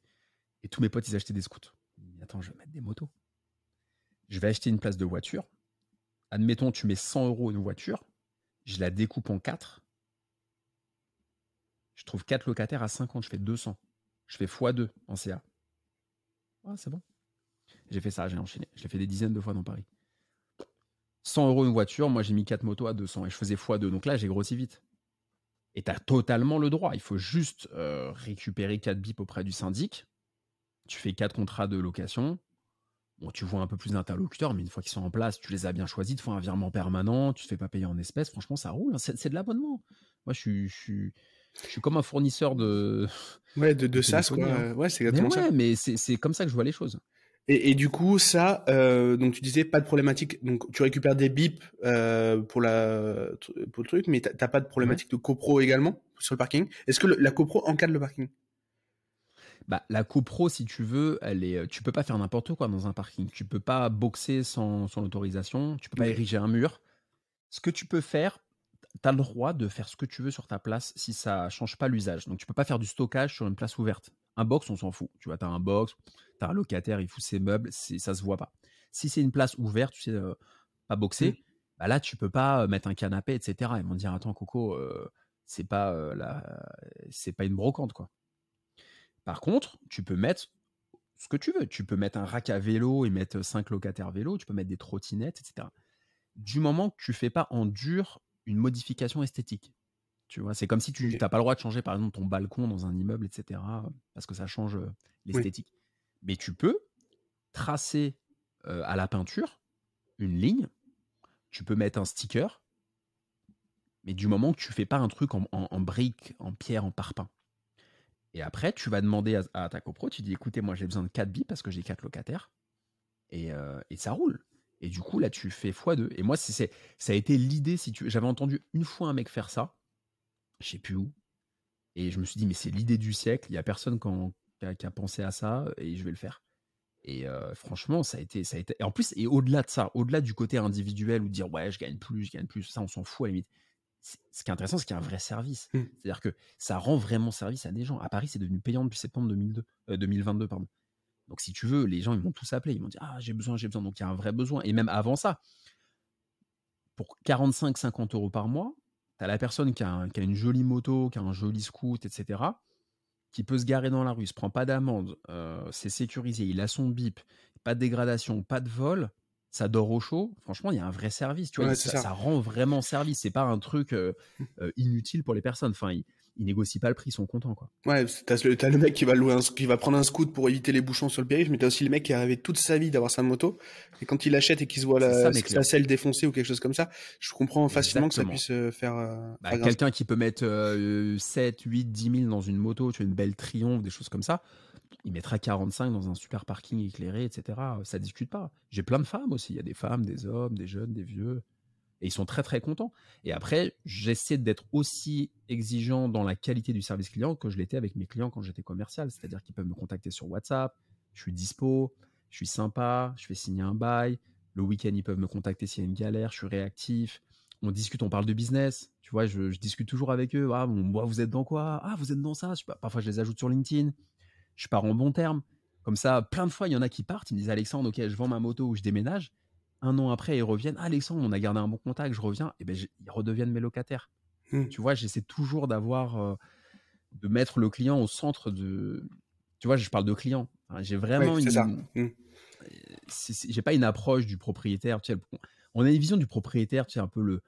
A: Et tous mes potes, ils achetaient des scouts. Attends, je vais mettre des motos. Je vais acheter une place de voiture. Admettons, tu mets 100 euros une voiture je la découpe en 4. Je trouve 4 locataires à 50, je fais 200. Je fais x2 en CA. Ah, c'est bon. J'ai fait ça, j'ai enchaîné. Je l'ai fait des dizaines de fois dans Paris. 100 euros une voiture, moi j'ai mis 4 motos à 200 et je faisais x2. Donc là, j'ai grossi vite. Et tu as totalement le droit. Il faut juste euh, récupérer 4 bips auprès du syndic. Tu fais 4 contrats de location. Bon, tu vois un peu plus d'interlocuteurs, mais une fois qu'ils sont en place, tu les as bien choisis, tu fais un virement permanent, tu te fais pas payer en espèces, franchement, ça roule. Hein. C'est de l'abonnement. Moi, je suis, je, suis, je suis comme un fournisseur de.
C: Ouais, de, de SaaS, quoi. Hein. Ouais, c'est exactement
A: mais
C: ouais,
A: Mais c'est comme ça que je vois les choses.
C: Et, et du coup, ça, euh, donc tu disais pas de problématique. Donc tu récupères des bips euh, pour la pour le truc, mais t'as pas de problématique de copro également sur le parking. Est-ce que la copro encadre le parking?
A: Bah, la copro, si tu veux, elle est, tu peux pas faire n'importe quoi dans un parking. Tu peux pas boxer sans, sans l'autorisation. Tu peux pas ériger un mur. Ce que tu peux faire, tu as le droit de faire ce que tu veux sur ta place si ça change pas l'usage. Donc tu peux pas faire du stockage sur une place ouverte. Un box, on s'en fout. Tu vois, tu as un box, tu as un locataire, il fout ses meubles, ça se voit pas. Si c'est une place ouverte, tu sais, euh, pas boxer, mmh. bah là, tu peux pas euh, mettre un canapé, etc. Ils vont dire, attends, Coco, euh, c'est pas, c'est pas une brocante, quoi. Par contre, tu peux mettre ce que tu veux. Tu peux mettre un rack à vélo et mettre cinq locataires vélo, tu peux mettre des trottinettes, etc. Du moment que tu fais pas en dur une modification esthétique. Tu vois, c'est comme si tu n'as pas le droit de changer, par exemple, ton balcon dans un immeuble, etc., parce que ça change euh, l'esthétique. Mais tu peux tracer euh, à la peinture une ligne, tu peux mettre un sticker, mais du moment que tu fais pas un truc en, en brique, en pierre, en parpaing. Et après, tu vas demander à, ta copro, tu dis écoutez, moi j'ai besoin de 4 billes parce que j'ai 4 locataires. Et, euh, et, ça roule. Et du coup, là, tu fais x2. Et moi, c'est, ça a été l'idée. si tu J'avais entendu une fois un mec faire ça. Je sais plus où. Et je me suis dit, mais c'est l'idée du siècle. Il n'y a personne qui a, pensé à ça et je vais le faire. Et euh, franchement, ça a été, ça a été. Et en plus, et au-delà de ça, au-delà du côté individuel ou dire ouais, je gagne plus, je gagne plus, ça, on s'en fout à la limite ce qui est intéressant, c'est qu'il y a un vrai service. Mmh. C'est-à-dire que ça rend vraiment service à des gens. À Paris, c'est devenu payant depuis septembre 2002, 2022. Euh, pardon. Donc, si tu veux, les gens, ils vont tous appeler. Ils vont dire Ah, j'ai besoin, j'ai besoin. Donc, il y a un vrai besoin. Et même avant ça, pour 45-50 euros par mois, tu as la personne qui a, qui a, une jolie moto, qui a un joli scoot, etc., qui peut se garer dans la rue, se prend pas d'amende, euh, c'est sécurisé, il a son bip, pas de dégradation, pas de vol ça dort au chaud. Franchement, il y a un vrai service. Tu vois, ça, rend vraiment service. C'est pas un truc euh, euh, inutile pour les personnes. Enfin, ils, ils, négocient pas le prix, ils sont contents, quoi.
C: Ouais, t'as le, as le mec qui va louer un, qui va prendre un scoot pour éviter les bouchons sur le périph', mais t'as aussi le mec qui a rêvé toute sa vie d'avoir sa moto. Et quand il achète et qu'il se voit la, sa selle défoncée ou quelque chose comme ça, je comprends facilement que ça puisse euh, faire.
A: Bah, quelqu'un qui peut mettre 7, 8, 10 000 dans une moto, tu as une belle triomphe, des choses comme ça il mettra 45 dans un super parking éclairé, etc. Ça discute pas. J'ai plein de femmes aussi. Il y a des femmes, des hommes, des jeunes, des vieux. Et ils sont très très contents. Et après, j'essaie d'être aussi exigeant dans la qualité du service client que je l'étais avec mes clients quand j'étais commercial. C'est-à-dire qu'ils peuvent me contacter sur WhatsApp, je suis dispo, je suis sympa, je fais signer un bail. Le week-end, ils peuvent me contacter s'il y a une galère, je suis réactif. On discute, on parle de business. Tu vois, je, discute toujours avec eux. Ah, bon, vous êtes dans quoi? Ah, vous êtes dans ça. Parfois, je les ajoute sur LinkedIn je pars en bon terme. Comme ça, plein de fois, il y en a qui partent, ils me disent Alexandre, ok, je vends ma moto ou je déménage. Un an après, ils reviennent. Alexandre, on a gardé un bon contact, je reviens. Et ben, ils redeviennent mes locataires. Hmm. Tu vois, j'essaie toujours d'avoir, euh, de mettre le client au centre de. Tu vois, je parle de client. j'ai vraiment une. Ça. Hmm. J'ai pas une approche du propriétaire. Tu sais, on a une vision du propriétaire, tu sais, un peu le,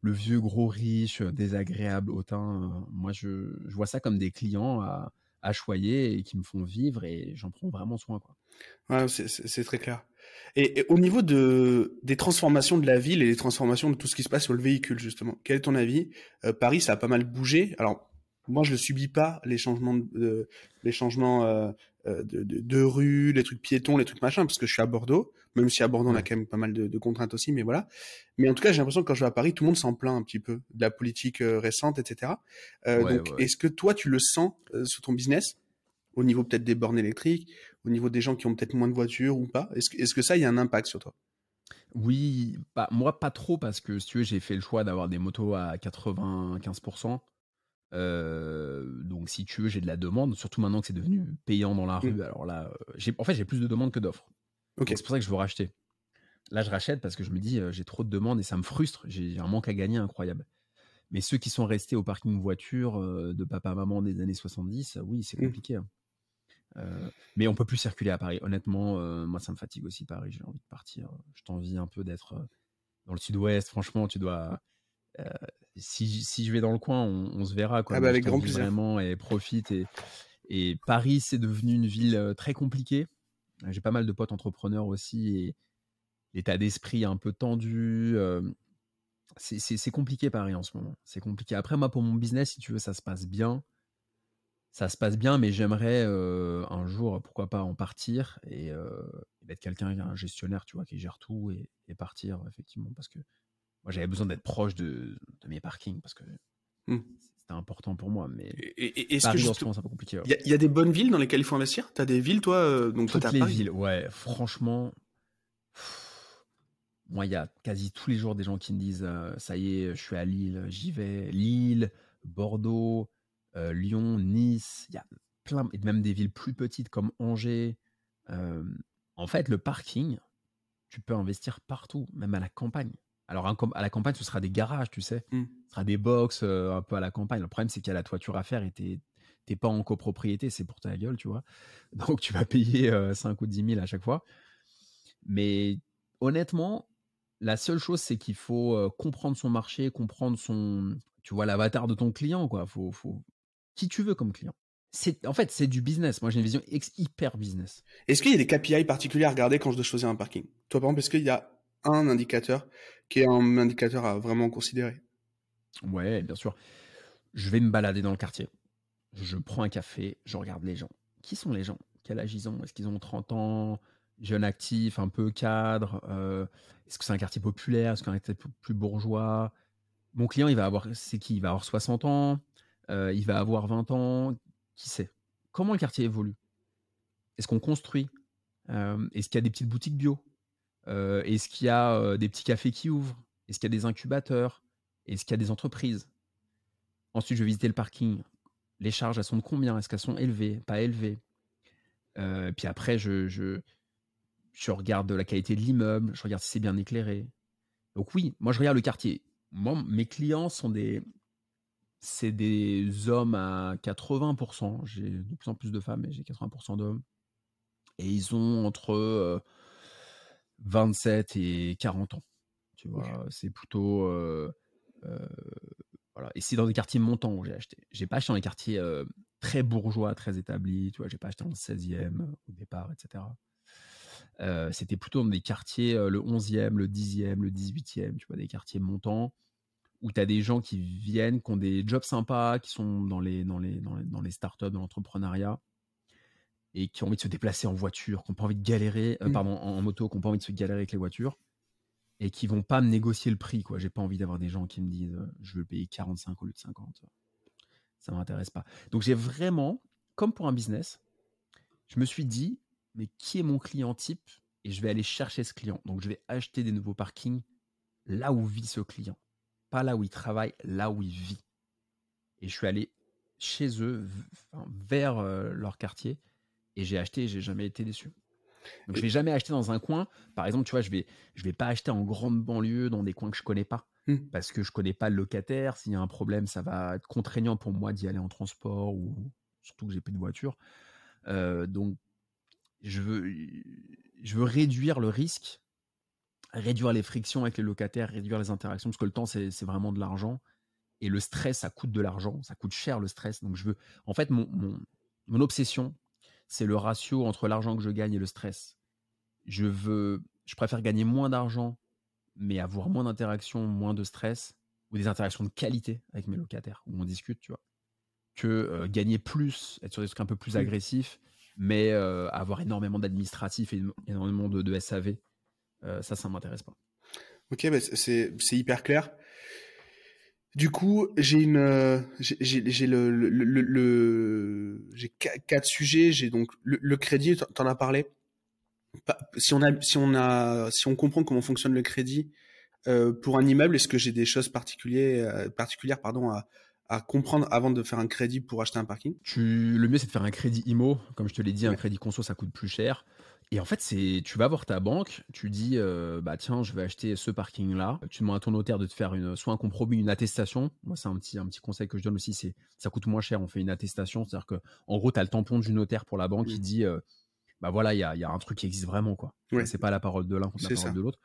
A: le vieux gros riche, désagréable, hautain. Moi, je, je vois ça comme des clients à choyer et qui me font vivre et j'en prends vraiment soin. Quoi.
C: Ouais, c'est très clair. Et, au niveau de, des transformations de la ville et des transformations de tout ce qui se passe sur le véhicule, justement, quel est ton avis? Euh, Paris, ça a pas mal bougé. Alors, moi, je ne subis pas les changements, de, les changements euh, euh, de, de, de, rue, les trucs piétons, les trucs machin, parce que je suis à Bordeaux, même si à Bordeaux on a quand même pas mal de, contraintes aussi, mais voilà. Mais en tout cas, j'ai l'impression que quand je vais à Paris, tout le monde s'en plaint un petit peu de la politique euh, récente, etc. Euh, donc, est-ce que toi, tu le sens sur ton business, au niveau peut-être des bornes électriques, au niveau des gens qui ont peut-être moins de voitures ou pas? Est-ce que, est que ça, il y a un impact sur toi?
A: Oui, bah, moi pas trop parce que si tu veux, j'ai fait le choix d'avoir des motos à 95%. Euh, donc, si tu veux, j'ai de la demande, surtout maintenant que c'est devenu payant dans la mmh. rue. Alors là, euh, en fait, j'ai plus de demandes que d'offres. C'est pour ça que je veux racheter. Là, je rachète parce que je me dis, euh, j'ai trop de demandes et ça me frustre. J'ai un manque à gagner incroyable. Mais ceux qui sont restés au parking voiture de papa-maman des années 70, oui, c'est mmh. compliqué. Hein. mais on peut plus circuler à Paris. Honnêtement, moi, ça me fatigue aussi Paris. J'ai envie de partir. Je t'envie un peu d'être dans le sud-ouest. Franchement, tu dois si, je vais dans le coin, on, se verra. Quoi.
C: Ah bah, avec grand plaisir.
A: Vraiment, et profite. Et, et Paris, c'est devenu une ville très compliquée. J'ai pas mal de potes entrepreneurs aussi et l'état d'esprit un peu tendu. c'est compliqué Paris en ce moment. C'est compliqué. Après, moi, pour mon business, si tu veux, ça se passe bien. Ça se passe bien, mais j'aimerais un jour, pourquoi pas, en partir et, être quelqu'un, un gestionnaire, tu vois, qui gère tout et, partir, effectivement. Parce que moi, j'avais besoin d'être proche de, mes parkings parce que mmh. c'était important pour moi. Mais
C: et, est-ce que c'est un peu compliqué. Il y, a des bonnes villes dans lesquelles il faut investir? Tu as des villes, toi donc
A: Toutes les villes, ouais. Franchement, moi, il y a quasi tous les jours des gens qui me disent ça y est, je suis à Lille, j'y vais. Lille, Bordeaux, Lyon, Nice, il y a plein, et même des villes plus petites comme Angers. en fait, le parking, tu peux investir partout, même à la campagne. Alors, à la campagne, ce sera des garages, tu sais. Mmh. Ce sera des box un peu à la campagne. Le problème, c'est qu'il y a la toiture à faire et tu n'es pas en copropriété, c'est pour ta gueule, tu vois. Donc, tu vas payer 5 ou 10 000 à chaque fois. Mais honnêtement, la seule chose, c'est qu'il faut comprendre son marché, comprendre son, tu vois, l'avatar de ton client, quoi. Faut, faut, qui tu veux comme client. C'est, en fait, c'est du business. Moi, j'ai une vision hyper business.
C: Est-ce qu'il y a des KPI particuliers à regarder quand je dois choisir un parking? Toi, par exemple, est-ce qu'il y a un indicateur qui est un indicateur à vraiment considérer.
A: Ouais, bien sûr. Je vais me balader dans le quartier. Je prends un café, je regarde les gens. Qui sont les gens? Quel âge ils ont? Est-ce qu'ils ont 30 ans? Jeunes actifs, un peu cadre euh, Est-ce que c'est un quartier populaire? Est-ce que c'est un quartier plus bourgeois? Mon client, il va avoir, c'est qui? Il va avoir 60 ans euh, il va avoir 20 ans, qui sait? Comment le quartier évolue? Est-ce qu'on construit? Euh, Est-ce qu'il y a des petites boutiques bio? Euh, Est-ce qu'il y a des petits cafés qui ouvrent? Est-ce qu'il y a des incubateurs? Est-ce qu'il y a des entreprises? Ensuite, je vais visiter le parking. Les charges, elles sont de combien? Est-ce qu'elles sont élevées? Pas élevées? Puis après, je, je, je regarde la qualité de l'immeuble, je regarde si c'est bien éclairé. Donc oui, moi je regarde le quartier. Moi, mes clients sont des, c'est des hommes à 80%. J'ai de plus en plus de femmes, mais j'ai 80% d'hommes. Et ils ont entre 27 et 40 ans. Tu vois, c'est plutôt. voilà. Et c'est dans des quartiers montants où j'ai acheté. J'ai pas acheté dans des quartiers très bourgeois, très établis. Tu vois, j'ai pas acheté dans le 16e au départ, etc. C'était plutôt dans des quartiers, le 11e, le 10e, le 18e, tu vois, des quartiers montants où tu as des gens qui viennent, qui ont des jobs sympas, qui sont dans les, dans les, dans les, startups, dans l'entrepreneuriat, et qui ont envie de se déplacer en voiture, qui n'ont pas envie de galérer, euh, mmh. pardon, en, moto, qui n'ont pas envie de se galérer avec les voitures, et qui vont pas me négocier le prix. quoi. J'ai pas envie d'avoir des gens qui me disent euh, je veux payer 45 au lieu de 50. Ça m'intéresse pas. Donc j'ai vraiment, comme pour un business, je me suis dit, mais qui est mon client type Et je vais aller chercher ce client. Donc je vais acheter des nouveaux parkings là où vit ce client là où il travaille, là où il vit. Et je suis allé chez eux, vers euh, leur quartier, et j'ai acheté et j'ai jamais été déçu. Donc, je vais jamais acheter dans un coin. Par exemple, tu vois, je vais, je vais pas acheter en grande banlieue dans des coins que je connais pas. Hmm. Parce que je connais pas le locataire. S'il y a un problème, ça va être contraignant pour moi d'y aller en transport ou surtout que j'ai plus de voiture. Euh, donc, je veux, je veux réduire le risque réduire les frictions avec les locataires, réduire les interactions, parce que le temps, c'est vraiment de l'argent. Et le stress, ça coûte de l'argent, ça coûte cher le stress. Donc je veux. En fait, mon, mon, obsession, c'est le ratio entre l'argent que je gagne et le stress. Je veux. Je préfère gagner moins d'argent, mais avoir moins d'interactions, moins de stress, ou des interactions de qualité avec mes locataires, où on discute, tu vois, que euh, gagner plus, être sur des trucs un peu plus agressifs, mais euh, avoir énormément d'administratifs et énormément de, de SAV euh, ça, ça m'intéresse pas.
C: Ok, bah, c'est hyper clair. Du coup, j'ai une, euh, j'ai le, le, le, j'ai quatre sujets. J'ai donc le, crédit, tu en as parlé. Si on a, si on a, si on comprend comment fonctionne le crédit euh, pour un immeuble, est-ce que j'ai des choses particulières, particulières, pardon, à, à comprendre avant de faire un crédit pour acheter un parking?
A: Tu, Le mieux, c'est de faire un crédit IMO. Comme je te l'ai dit, un crédit conso, ça coûte plus cher. Et en fait, c'est, tu vas voir ta banque, tu dis, euh, bah tiens, je vais acheter ce parking-là. Tu demandes à ton notaire de te faire une, soit un compromis, une attestation. Moi, c'est un petit, un petit conseil que je donne aussi, c'est, ça coûte moins cher. On fait une attestation, c'est-à-dire que, en gros, tu as le tampon du notaire pour la banque qui mmh. dit, euh, bah voilà, il y a, y a, un truc qui existe vraiment, quoi. C'est pas la parole de l'un contre la parole de l'autre.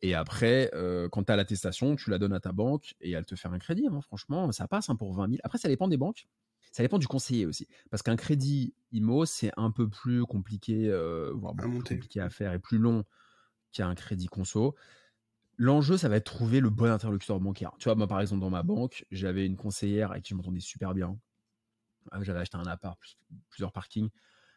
A: Et après, euh, quand tu as l'attestation, tu la donnes à ta banque et elle te fait un crédit. Hein, franchement, ça passe hein, pour 20 000. Après, ça dépend des banques. Ça dépend du conseiller aussi. Parce qu'un crédit IMO, c'est un peu plus compliqué, voire
C: À
A: plus compliqué à faire et plus long qu'un crédit conso. L'enjeu, ça va être trouver le bon interlocuteur bancaire. Tu vois, moi, par exemple, dans ma banque, j'avais une conseillère avec qui je m'entendais super bien. Ah, J'avais acheté un appart, plus- plusieurs parkings.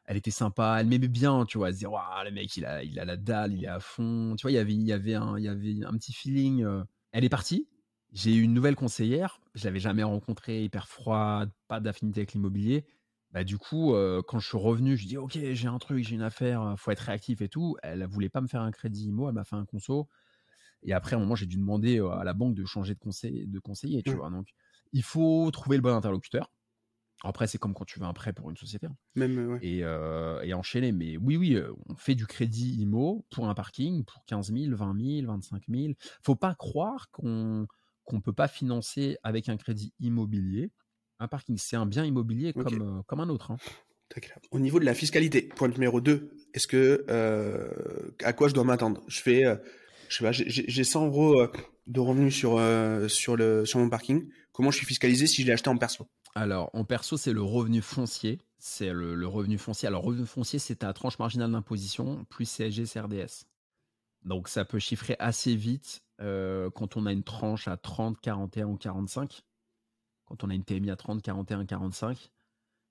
A: Elle était sympa, elle m'aimait bien, tu vois. Elle se disait, le mec, il a, il a la dalle, il est à fond. Tu vois, il y avait, il y avait, un, il y avait un petit feeling. euh. Elle est partie. J'ai eu une nouvelle conseillère. Je l'avais jamais rencontrée, hyper froide, pas d'affinité avec l'immobilier. Bah, du coup, euh, quand je suis revenu, je dis Ok, j'ai un truc, j'ai une affaire, faut être réactif et tout. Elle voulait pas me faire un crédit IMO, elle m'a fait un conso. Et après, à un moment, j'ai dû demander à la banque de changer de, conseil, de conseiller, tu
C: Mm.
A: vois? Donc, il faut trouver le bon interlocuteur. Après, c'est comme quand tu veux un prêt pour une société hein,
C: Même, ouais.
A: et, euh, et enchaîner. Mais oui, oui, on fait du crédit IMO pour un parking pour 15 000, 20 000, 25 000. Faut pas croire qu'on qu'on peut pas financer avec un crédit immobilier un parking. C'est un bien immobilier comme, euh, comme un autre. hein.
C: Au niveau de la fiscalité, point numéro 2, est-ce que euh, à quoi je dois m'attendre? Je fais, euh, je sais pas, j'ai- j'ai j'ai 100 euros de revenus sur euh, sur le sur mon parking. Comment je suis fiscalisé si je l'ai acheté en perso?
A: Alors, en perso, c'est le revenu foncier. C'est le, le revenu foncier. Alors, revenu foncier, c'est ta tranche marginale d'imposition plus CSG, CRDS. Donc, ça peut chiffrer assez vite euh, quand on a une tranche à 30, 41 ou 45. Quand on a une TMI à 30, 41, 45,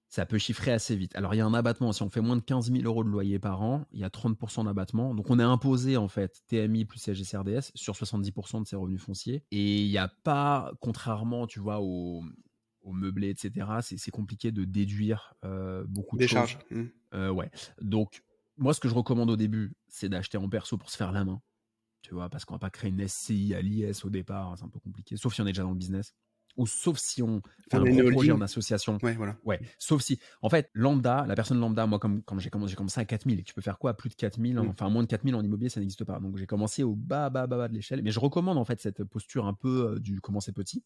A: ça peut chiffrer assez vite. Alors, il y a un abattement. Si on fait moins de 15 000 euros de loyer par an, il y a 30% d'abattement. Donc, on est imposé, en fait, TMI plus CSG, CRDS sur 70% de ses revenus fonciers. Et il n'y a pas, contrairement, tu vois, au, au meublé, etc., c'est compliqué de déduire euh, beaucoup de choses.
C: charges. Hmm.
A: Euh, ouais. Donc, moi, ce que je recommande au début, c'est d'acheter en perso pour se faire la main. Tu vois, parce qu'on va pas créer une SCI à l'IS au départ, c'est un peu compliqué. Sauf si on est déjà dans le business. Ou sauf si on fait
C: On
A: un gros projet en association.
C: Ouais, voilà.
A: Ouais, sauf si. En fait, lambda, la personne lambda, moi, comme, comme j'ai commencé, j'ai commencé à 4000, et tu peux faire quoi? Plus de 4000 hein,
C: Mm.
A: Enfin, moins de 4000 en immobilier, ça n'existe pas. Donc, j'ai commencé au bas, bas, bas, bas de l'échelle. Mais je recommande, en fait, cette posture un peu euh, du commencer petit.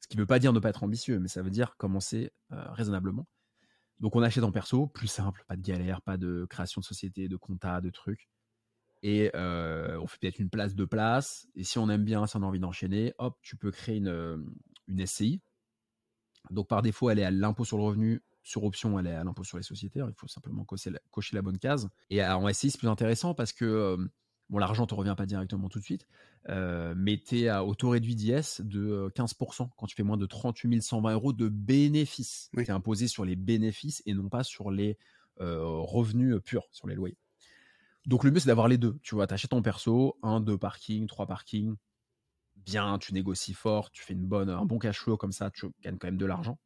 A: Ce qui ne veut pas dire ne pas être ambitieux, mais ça veut dire commencer euh, raisonnablement. Donc, on achète en perso, plus simple, pas de galère, pas de création de société, de compta, de trucs. Et euh, on fait peut-être une place, deux places. Et si on aime bien, si on a envie d'enchaîner, hop, tu peux créer une, euh, une SCI. Donc par défaut, elle est à l'impôt sur le revenu. Sur option, elle est à l'impôt sur les sociétés. Il faut simplement cocher la, cocher la bonne case. Et en SCI, c'est plus intéressant parce que euh, bon, l'argent ne te revient pas directement tout de suite, euh, mais tu es au taux réduit d'IS de euh, 15% quand tu fais moins de 38 120 euros de bénéfices.
C: Oui.
A: Tu es imposé sur les bénéfices et non pas sur les euh, revenus purs, sur les loyers. Donc le mieux, c'est d'avoir les deux. Tu vois, tu achètes ton perso, un, deux parkings, trois parkings. Bien, tu négocies fort, tu fais une bonne, un bon cash flow comme ça, tu gagnes quand même de l'argent.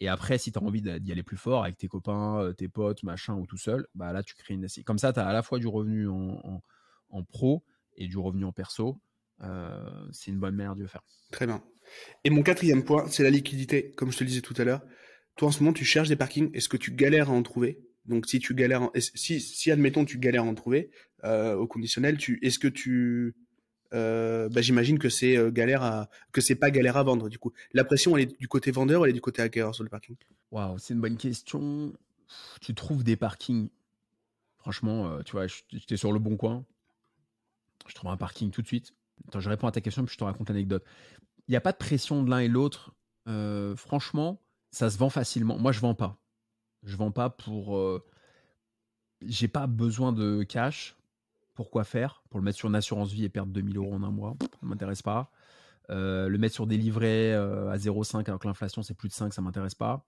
A: Et après, si tu as envie d'y aller plus fort avec tes copains, euh, tes potes, machin, ou tout seul, bah là, tu crées une SCI. Comme ça, tu as à la fois du revenu en, en- en pro et du revenu en perso. Euh, c'est une bonne manière de le faire.
C: Très bien. Et mon quatrième point, c'est la liquidité. Comme je te le disais tout à l'heure, toi en ce moment, tu cherches des parkings. Est-ce que tu galères à en trouver? Donc si tu galères, en- si, si admettons tu galères à en trouver euh, au conditionnel, tu, est-ce que tu, euh, bah, j'imagine que c'est euh, galère à, que c'est pas galère à vendre. Du coup, la pression, elle est du côté vendeur, ou elle est du côté acquéreur sur le parking?
A: Waouh, c'est une bonne question. Tu trouves des parkings? Franchement, tu vois, j'étais sur le bon coin. Je trouve un parking tout de suite. Attends, je réponds à ta question, puis je te raconte l'anecdote. Il n'y a pas de pression de l'un et l'autre. Euh, franchement, ça se vend facilement. Moi, je vends pas. Je vends pas pour. euh, J'ai pas besoin de cash. Pourquoi faire Pour le mettre sur une assurance vie et perdre 2000 euros en un mois, ça ne m'intéresse pas. Euh, le mettre sur des livrets à 0,5 alors que l'inflation c'est plus de 5, ça m'intéresse pas.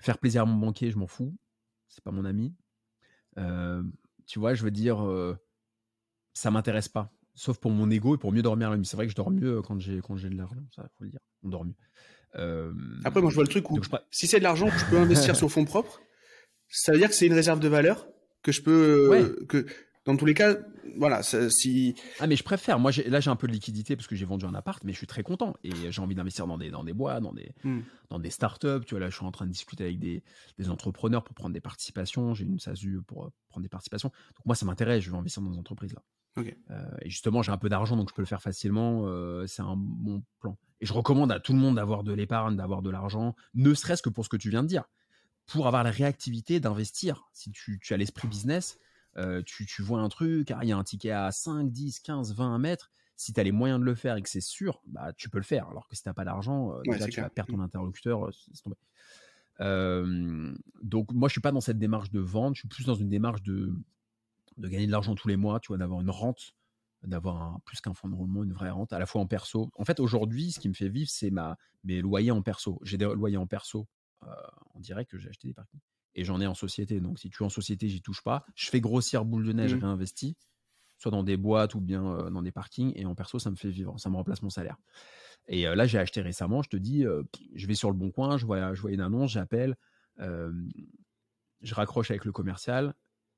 A: Faire plaisir à mon banquier, je m'en fous. C'est pas mon ami. Tu vois, je veux dire, ça m'intéresse pas. Sauf pour mon ego et pour mieux dormir la nuit. C'est vrai que je dors mieux quand j'ai quand j'ai de l'argent, ça faut le dire. On dort mieux. Euh,
C: Après, moi, je vois le truc où
A: je
C: si c'est de l'argent que je peux investir sur fonds propres, ça veut dire que c'est une réserve de valeur que je peux, euh, que dans tous les cas, voilà, ça- si
A: Ah mais je préfère. Moi là j'ai un peu de liquidité parce que j'ai vendu un appart, mais je suis très content et j'ai envie d'investir dans des dans des bois, dans des
C: Hmm.
A: dans des startups. Tu vois là je suis en train de discuter avec des, des entrepreneurs pour prendre des participations. J'ai une SASU pour euh, prendre des participations. Donc moi ça m'intéresse. Je veux investir dans des entreprises là. Euh, et justement j'ai un peu d'argent donc je peux le faire facilement. euh, c'est un bon plan. Et je recommande à tout le monde d'avoir de l'épargne, d'avoir de l'argent, ne serait-ce que pour ce que tu viens de dire, pour avoir la réactivité d'investir. Si tu, tu as l'esprit business, euh, tu, tu vois un truc, ah, il y a un ticket à 5, 10, 15, 20 mètres. Si tu as les moyens de le faire et que c'est sûr, bah, tu peux le faire. Alors que si tu n'as pas d'argent, euh,
C: Ouais,
A: déjà
C: c'est
A: tu vas perdre ton interlocuteur. euh, c'est tombé. donc moi, je suis pas dans cette démarche de vente, je suis plus dans une démarche de, de gagner de l'argent tous les mois, tu vois, d'avoir une rente, d'avoir plus qu'un fonds de roulement, une vraie rente, à la fois en perso. En fait, aujourd'hui, ce qui me fait vivre, c'est ma, mes loyers en perso. J'ai des loyers en perso en direct que j'ai acheté des parkings. Et j'en ai en société. Donc, si tu es en société, j'y touche pas. Je fais grossir boule de neige, mmh. réinvestis, soit dans des boîtes ou bien dans des parkings. Et en perso, ça me fait vivre. Ça me remplace mon salaire. Et là, j'ai acheté récemment, je te dis, je vais sur le bon coin, je vois, je vois une annonce, j'appelle, je raccroche avec le commercial.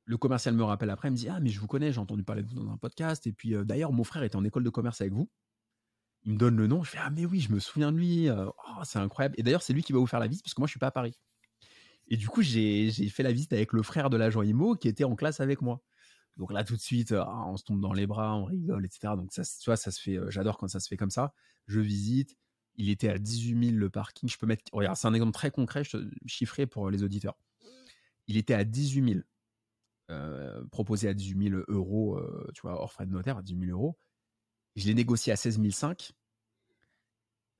A: Le commercial me rappelle après, il me dit Ah, mais je vous connais, j'ai entendu parler de vous dans un podcast. Et puis d'ailleurs, mon frère était en école de commerce avec vous. Il me donne le nom. Je fais Ah, mais oui, je me souviens de lui. Oh, c'est incroyable. Et d'ailleurs, c'est lui qui va vous faire la visite parce que moi, je suis pas à Paris. Et du coup, j'ai fait la visite avec le frère de l'agent IMO qui était en classe avec moi. Donc là, tout de suite, ah, on se tombe dans les bras, on rigole, etc. Donc ça, tu vois, ça se fait. J'adore quand ça se fait comme ça. Je visite. Il était à 18 000 le parking. Je peux mettre. Regarde, c'est un exemple très concret, chiffré pour les auditeurs. Il était à 18 000. Euh, proposé à 18 000 euros, euh, tu vois, hors frais de notaire, à 18 000 euros. Je l'ai négocié à 16 500.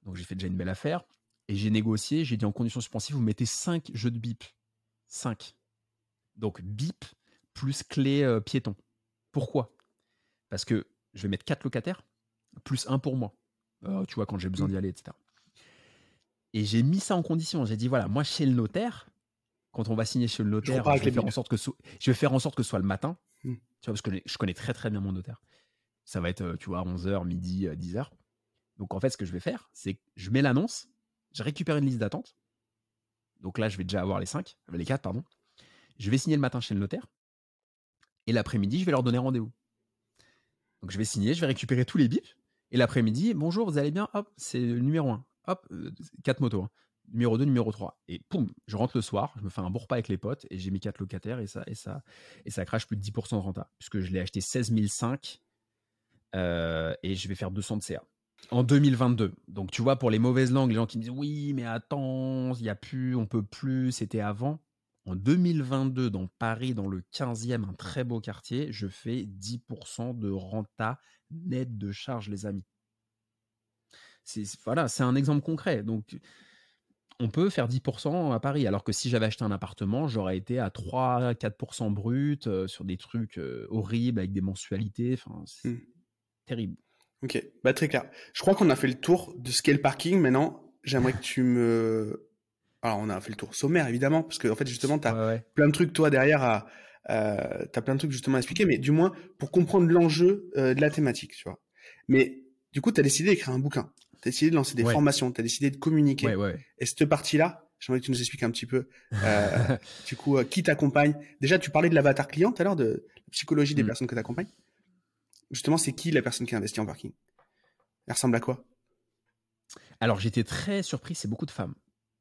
A: Donc j'ai fait déjà une belle affaire. Et j'ai négocié, j'ai dit en condition suspensive, vous mettez 5 jeux de bip. 5. Donc bip plus clé euh, piéton. Pourquoi? Parce que je vais mettre 4 locataires, plus 1 pour moi. tu vois, quand j'ai besoin d'y aller, etc. Et j'ai mis ça en condition. J'ai dit, voilà, moi, chez le notaire, quand on va signer chez le notaire, je, vais, faire en sorte que je vais faire en sorte que ce soit le matin. Hmm. Tu vois, parce que je connais très très bien mon notaire. Ça va être, euh, tu vois, 11h, midi, 10h. Euh, Donc en fait, ce que je vais faire, c'est que je mets l'annonce, je récupère une liste d'attente. Donc là, je vais déjà avoir les 5, les 4, pardon. Je vais signer le matin chez le notaire. Et l'après-midi, je vais leur donner rendez-vous. Donc je vais signer, je vais récupérer tous les bips. Et l'après-midi, bonjour, vous allez bien? Hop, c'est le numéro 1. Hop, 4 euh, motos. Hein numéro 2, numéro 3. Et poum, je rentre le soir, je me fais un bon repas avec les potes et j'ai mis 4 locataires et ça, et ça, et ça crache plus de 10% de renta. Puisque je l'ai acheté 16 500 euh, et je vais faire 200 de CA. En 2022. Donc tu vois, pour les mauvaises langues, les gens qui me disent oui, mais attends, il n'y a plus, on peut plus, c'était avant. En 2022, dans Paris, dans le 15e, un très beau quartier, je fais 10% de renta net de charge, les amis. C'est, voilà, c'est un exemple concret. Donc, on peut faire 10% à Paris. Alors que si j'avais acheté un appartement, j'aurais été à 3-4% brut euh, sur des trucs euh, horribles avec des mensualités. Enfin, c'est mmh. terrible.
C: Ok, bah, très clair. Je crois qu'on a fait le tour de ce qu'est le parking. Maintenant, j'aimerais que tu me. Alors, on a fait le tour sommaire, évidemment, parce que, en fait, justement, tu as plein de trucs, toi, derrière, à. Euh, tu as plein de trucs, justement, à expliquer, mais du moins, pour comprendre l'enjeu de la thématique, tu vois. Mais, du coup, tu as décidé d'écrire un bouquin tu as décidé de lancer des formations, tu as décidé de communiquer. Et cette partie-là, j'aimerais que tu nous expliques un petit peu, euh, du coup, euh, qui t'accompagne. Déjà, tu parlais de l'avatar client tout à l'heure, de la psychologie des mm. personnes que tu accompagnes. Justement, c'est qui la personne qui a investi en parking? Elle ressemble à quoi?
A: Alors, j'étais très surpris, c'est beaucoup de femmes.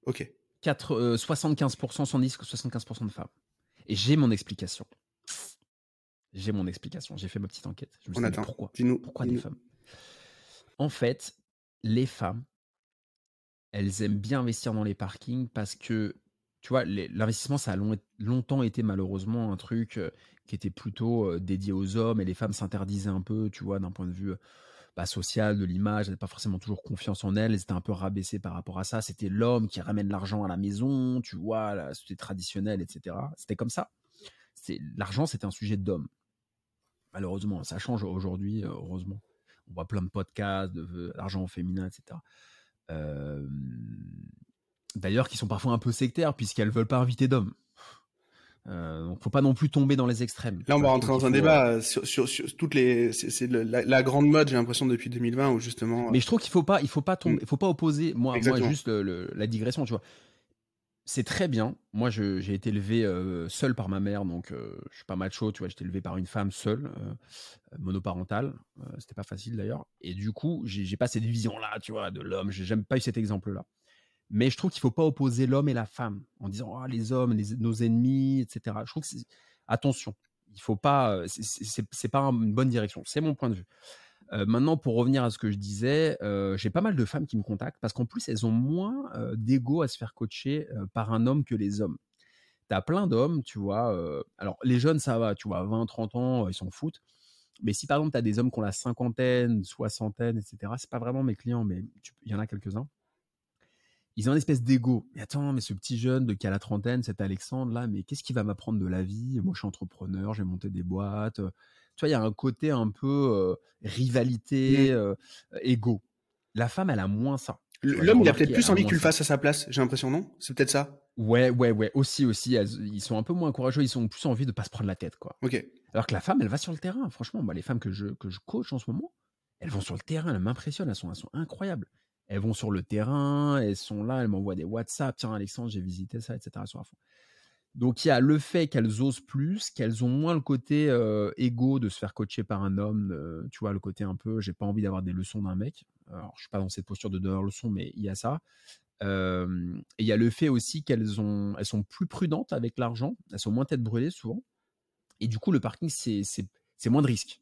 C: Ok.
A: 4, 75%, 110, 75% de femmes. Et j'ai mon explication. J'ai mon explication. J'ai fait ma petite enquête. Je me suis dit, pourquoi? Pourquoi des femmes? En fait, les femmes, elles aiment bien investir dans les parkings parce que, tu vois, l'investissement, ça a longtemps été malheureusement un truc qui était plutôt dédié aux hommes et les femmes s'interdisaient un peu, tu vois, d'un point de vue bah, social, de l'image, elles n'avaient pas forcément toujours confiance en elles, elles étaient un peu rabaissées par rapport à ça. C'était l'homme qui ramène l'argent à la maison, tu vois, c'était traditionnel, etc. C'était comme ça. L'argent, c'était un sujet d'homme. Malheureusement, ça change aujourd'hui, heureusement on voit plein de podcasts de l'argent féminin, etc. D'ailleurs, qui sont parfois un peu sectaires puisqu'elles veulent pas inviter d'hommes. Euh, donc, faut pas non plus tomber dans les extrêmes.
C: Là, on va rentrer dans un débat euh, sur, sur, toutes les. C'est la, grande mode, j'ai l'impression depuis 2020 où justement.
A: Mais je trouve qu'il faut pas, il faut pas tomber, il faut pas opposer. Moi, moi juste la digression, tu vois c'est très bien. Moi, j'ai été élevé seul par ma mère, donc je suis pas macho, tu vois. J'étais élevé par une femme seule, monoparentale. C'était pas facile d'ailleurs. Et du coup, j'ai pas cette vision-là, tu vois, de l'homme. J'ai jamais pas eu cet exemple-là. Mais je trouve qu'il faut pas opposer l'homme et la femme en disant oh, les hommes, nos ennemis, etc. Je trouve que attention, il faut pas, c'est pas une bonne direction. C'est mon point de vue maintenant, pour revenir à ce que je disais, j'ai pas mal de femmes qui me contactent parce qu'en plus, elles ont moins d'ego à se faire coacher par un homme que les hommes. Tu as plein d'hommes, tu vois. alors, les jeunes, ça va, tu vois, 20, 30 ans, ils s'en foutent. Mais si par exemple, tu as des hommes qui ont la cinquantaine, soixantaine, etc., c'est pas vraiment mes clients, mais il y en a quelques-uns. ils ont une espèce d'ego. Mais attends, mais ce petit jeune de qui a la trentaine, cet Alexandre là, mais qu'est-ce qu'il va m'apprendre de la vie? Moi, je suis entrepreneur, j'ai monté des boîtes. Tu vois, il y a un côté un peu rivalité, euh, ego. La femme, elle a moins ça.
C: L'homme, il a peut-être plus envie que tu le fasses à sa place, j'ai l'impression, non? C'est peut-être ça?
A: Ouais, ouais, ouais. Aussi, aussi. ils sont un peu moins courageux, ils ont plus envie de pas se prendre la tête, quoi.
C: Ok.
A: Alors que la femme, elle va sur le terrain. Franchement, les femmes que je, que je coach en ce moment, elles vont sur le terrain, elles m'impressionnent, elles sont, elles sont incroyables. Elles vont sur le terrain, elles sont là, elles m'envoient des WhatsApp. Tiens, Alexandre, j'ai visité ça, etc. Sur fond. Donc il y a le fait qu'elles osent plus, qu'elles ont moins le côté euh, égo de se faire coacher par un homme, tu vois, le côté un peu, j'ai pas envie d'avoir des leçons d'un mec. Alors je suis pas dans cette posture de donner leçons, mais il y a ça. Et il y a le fait aussi qu'elles ont, elles sont plus prudentes avec l'argent, elles sont moins tête brûlée souvent. Et du coup, le parking, c'est moins de risques.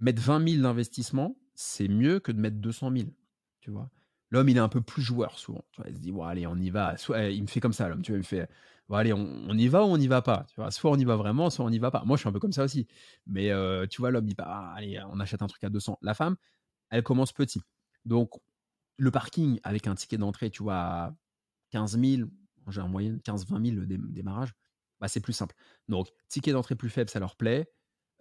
A: Mettre 20 000 d'investissement, c'est mieux que de mettre 200 000, tu vois. L'homme, il est un peu plus joueur souvent. Il se dit, allez, on y va. Soit, il me fait comme ça, l'homme. Tu vois, il me fait, allez, on, y va ou on n'y va pas. Tu vois, soit on y va vraiment, soit on n'y va pas. Moi, je suis un peu comme ça aussi. Mais euh, tu vois, l'homme, il dit, ah, allez, on achète un truc à 200. La femme, elle commence petit. Donc, le parking avec un ticket d'entrée, tu vois, à 15 000, j'ai en moyenne 15-20 000 le démarrage, bah, c'est plus simple. Donc, ticket d'entrée plus faible, ça leur plaît.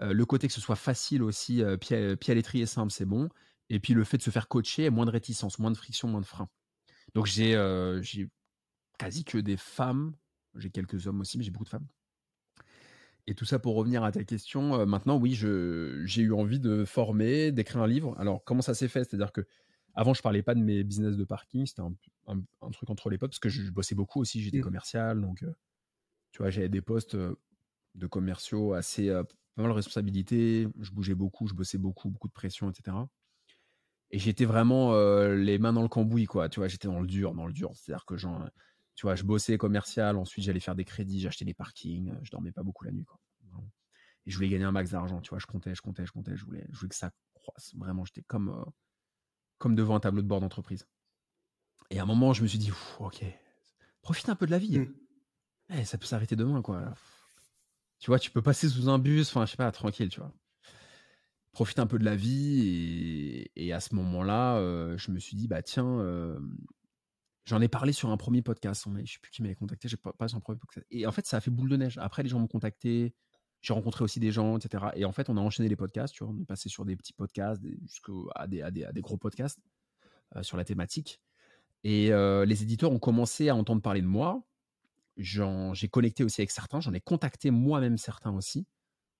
A: Euh, le côté que ce soit facile aussi, euh, pied à l'étrier simple, c'est bon. Et puis le fait de se faire coacher, moins de réticence, moins de friction, moins de frein. Donc j'ai quasi que des femmes j'ai quelques hommes aussi, mais j'ai beaucoup de femmes. Et tout ça pour revenir à ta question. Euh, maintenant, oui, j'ai eu envie de former, d'écrire un livre. Alors, comment ça s'est fait? C'est-à-dire que avant, je parlais pas de mes business de parking. C'était un, truc entre les potes parce que je, bossais beaucoup aussi. J'étais mmh. commercial, donc euh, tu vois, j'avais des postes euh, de commerciaux assez pas mal de responsabilités. Je bougeais beaucoup, je bossais beaucoup, beaucoup de pression, etc. Et j'étais vraiment les mains dans le cambouis, quoi. Tu vois, j'étais dans le dur, dans le dur. C'est-à-dire que genre tu vois, je bossais commercial, ensuite j'allais faire des crédits, j'achetais des parkings, je dormais pas beaucoup la nuit, quoi. Et je voulais gagner un max d'argent, tu vois, je comptais, je comptais, je comptais, je voulais, je voulais que ça croisse. Vraiment, j'étais comme, euh, comme devant un tableau de bord d'entreprise. Et à un moment, je me suis dit, ok, profite un peu de la vie. Mmh. Eh, ça peut s'arrêter demain, quoi. Tu vois, tu peux passer sous un bus, enfin, je sais pas, tranquille, tu vois. Profite un peu de la vie. Et, à ce moment-là, euh, je me suis dit, bah tiens, euh, J'en ai parlé sur un premier podcast. Je ne sais plus qui m'avait contacté. J'ai pas, pas sur un premier podcast. Et en fait, ça a fait boule de neige. Après, les gens m'ont contacté. J'ai rencontré aussi des gens, etc. Et en fait, on a enchaîné les podcasts. On est passé sur des petits podcasts jusqu'à des, gros podcasts euh, sur la thématique. Et les éditeurs ont commencé à entendre parler de moi. J'ai connecté aussi avec certains. J'en ai contacté moi-même certains aussi.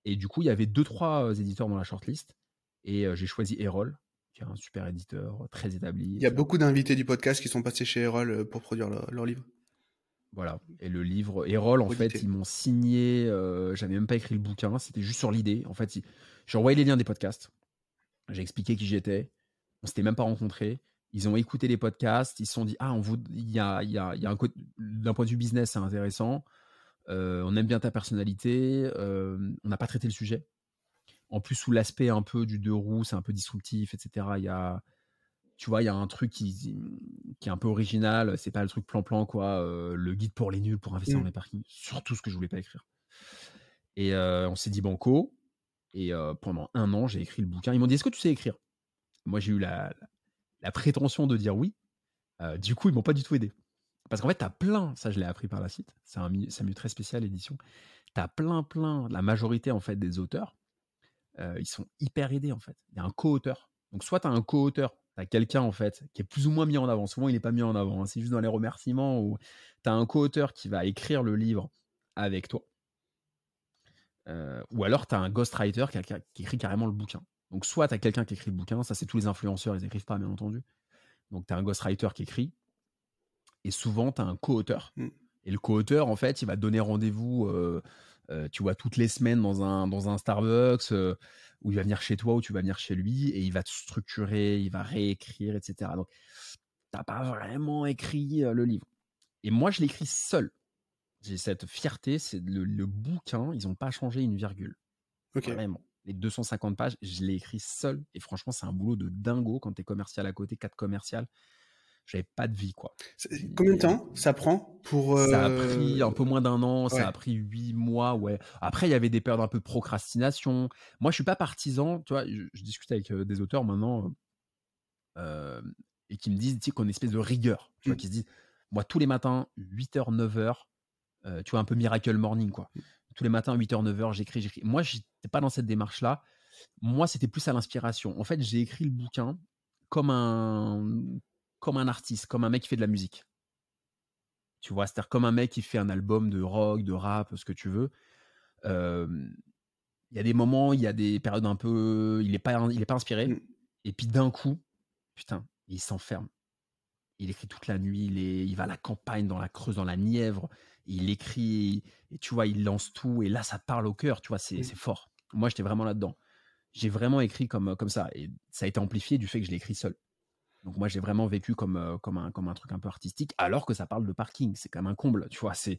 A: Et du coup, il y avait deux, trois éditeurs dans la shortlist. Et j'ai choisi Erol, qui est un super éditeur, très établi.
C: Il y a beaucoup d'invités du podcast qui sont passés chez Erol pour produire leur, livre.
A: Voilà. Et le livre, Erol, en fait, ils m'ont signé. Euh, J'avais même pas écrit le bouquin, c'était juste sur l'idée. En fait, j'ai envoyé les liens des podcasts. J'ai expliqué qui j'étais. On s'était même pas rencontrés. Ils ont écouté les podcasts. Ils se sont dit Ah, on vous... il y a, il y a, il y a un d'un point de vue business, c'est intéressant. On aime bien ta personnalité. On n'a pas traité le sujet. En plus, sous l'aspect un peu du deux roues, c'est un peu disruptif, etc. Il y a, tu vois, il y a un truc qui, qui est un peu original. C'est pas le truc plan-plan, quoi. Le guide pour les nuls pour investir dans mmh. les parkings. Surtout ce que je voulais pas écrire. Et on s'est dit banco. Et pendant un an, j'ai écrit le bouquin. Ils m'ont dit Est-ce que tu sais écrire? Moi, j'ai eu la, la, prétention de dire oui. du coup, ils m'ont pas du tout aidé. Parce qu'en fait, tu as plein, ça je l'ai appris par la suite, c'est un, un milieu très spécial, édition. Tu as plein, plein, la majorité en fait des auteurs euh, ils sont hyper aidés en fait. Il y a un co-auteur. Donc soit tu as un co-auteur, tu as quelqu'un en fait qui est plus ou moins mis en avant. Souvent il n'est pas mis en avant, hein. c'est juste dans les remerciements ou tu as un co-auteur qui va écrire le livre avec toi. Euh, ou alors tu as un ghostwriter qui, qui, écrit carrément le bouquin. Donc soit tu as quelqu'un qui écrit le bouquin, ça c'est tous les influenceurs, ils n'écrivent pas bien entendu. Donc tu as un ghostwriter qui écrit, et souvent tu as un co-auteur. Mmh. Et le co-auteur, en fait, il va donner rendez-vous euh, euh, tu vois, toutes les semaines dans un, dans un Starbucks, euh, où il va venir chez toi, ou tu vas venir chez lui, et il va te structurer, il va réécrire, etc. Donc, t'as pas vraiment écrit euh, le livre. Et moi, je l'écris seul. J'ai cette fierté, c'est le, bouquin, ils n'ont pas changé une virgule. Vraiment. Les 250 pages, je l'ai écrit seul. Et franchement, c'est un boulot de dingo quand tu es commercial à côté, quatre commercial j'avais pas de vie quoi.
C: Combien de temps ça prend pour
A: Ça a pris un peu moins d'un an, ça a pris huit mois, ouais. Après il y avait des périodes un peu de procrastination. Moi je suis pas partisan, tu vois, je, discute avec des auteurs maintenant. et qui me disent, tu sais, qu'on a une espèce de rigueur, tu vois,
C: Mm.
A: qui se disent, moi, tous les matins, 8h, 9h, euh, tu vois, un peu miracle morning, quoi. Tous les matins, 8h, 9h, j'écris, j'écris. Moi, j'étais pas dans cette démarche-là. Moi, c'était plus à l'inspiration. En fait, j'ai écrit le bouquin comme un, comme un artiste, comme un mec qui fait de la musique. Tu vois, c'est-à-dire comme un mec qui fait un album de rock, de rap, ce que tu veux. Euh, Il y a des moments, il y a des périodes un peu. Il n'est pas, il est pas inspiré.
C: Mm.
A: Et puis d'un coup, putain, il s'enferme. Il écrit toute la nuit, il, est, il va à la campagne, dans la Creuse, dans la Nièvre. Il écrit, et tu vois, il lance tout. Et là, ça parle au cœur, tu vois, c'est
C: Mm.
A: c'est fort. Moi, j'étais vraiment là-dedans. J'ai vraiment écrit comme, comme ça. Et ça a été amplifié du fait que je l'ai écrit seul. Donc moi, j'ai vraiment vécu comme, euh, comme, un, comme un truc un peu artistique, alors que ça parle de parking. C'est quand même un comble, tu vois. C'est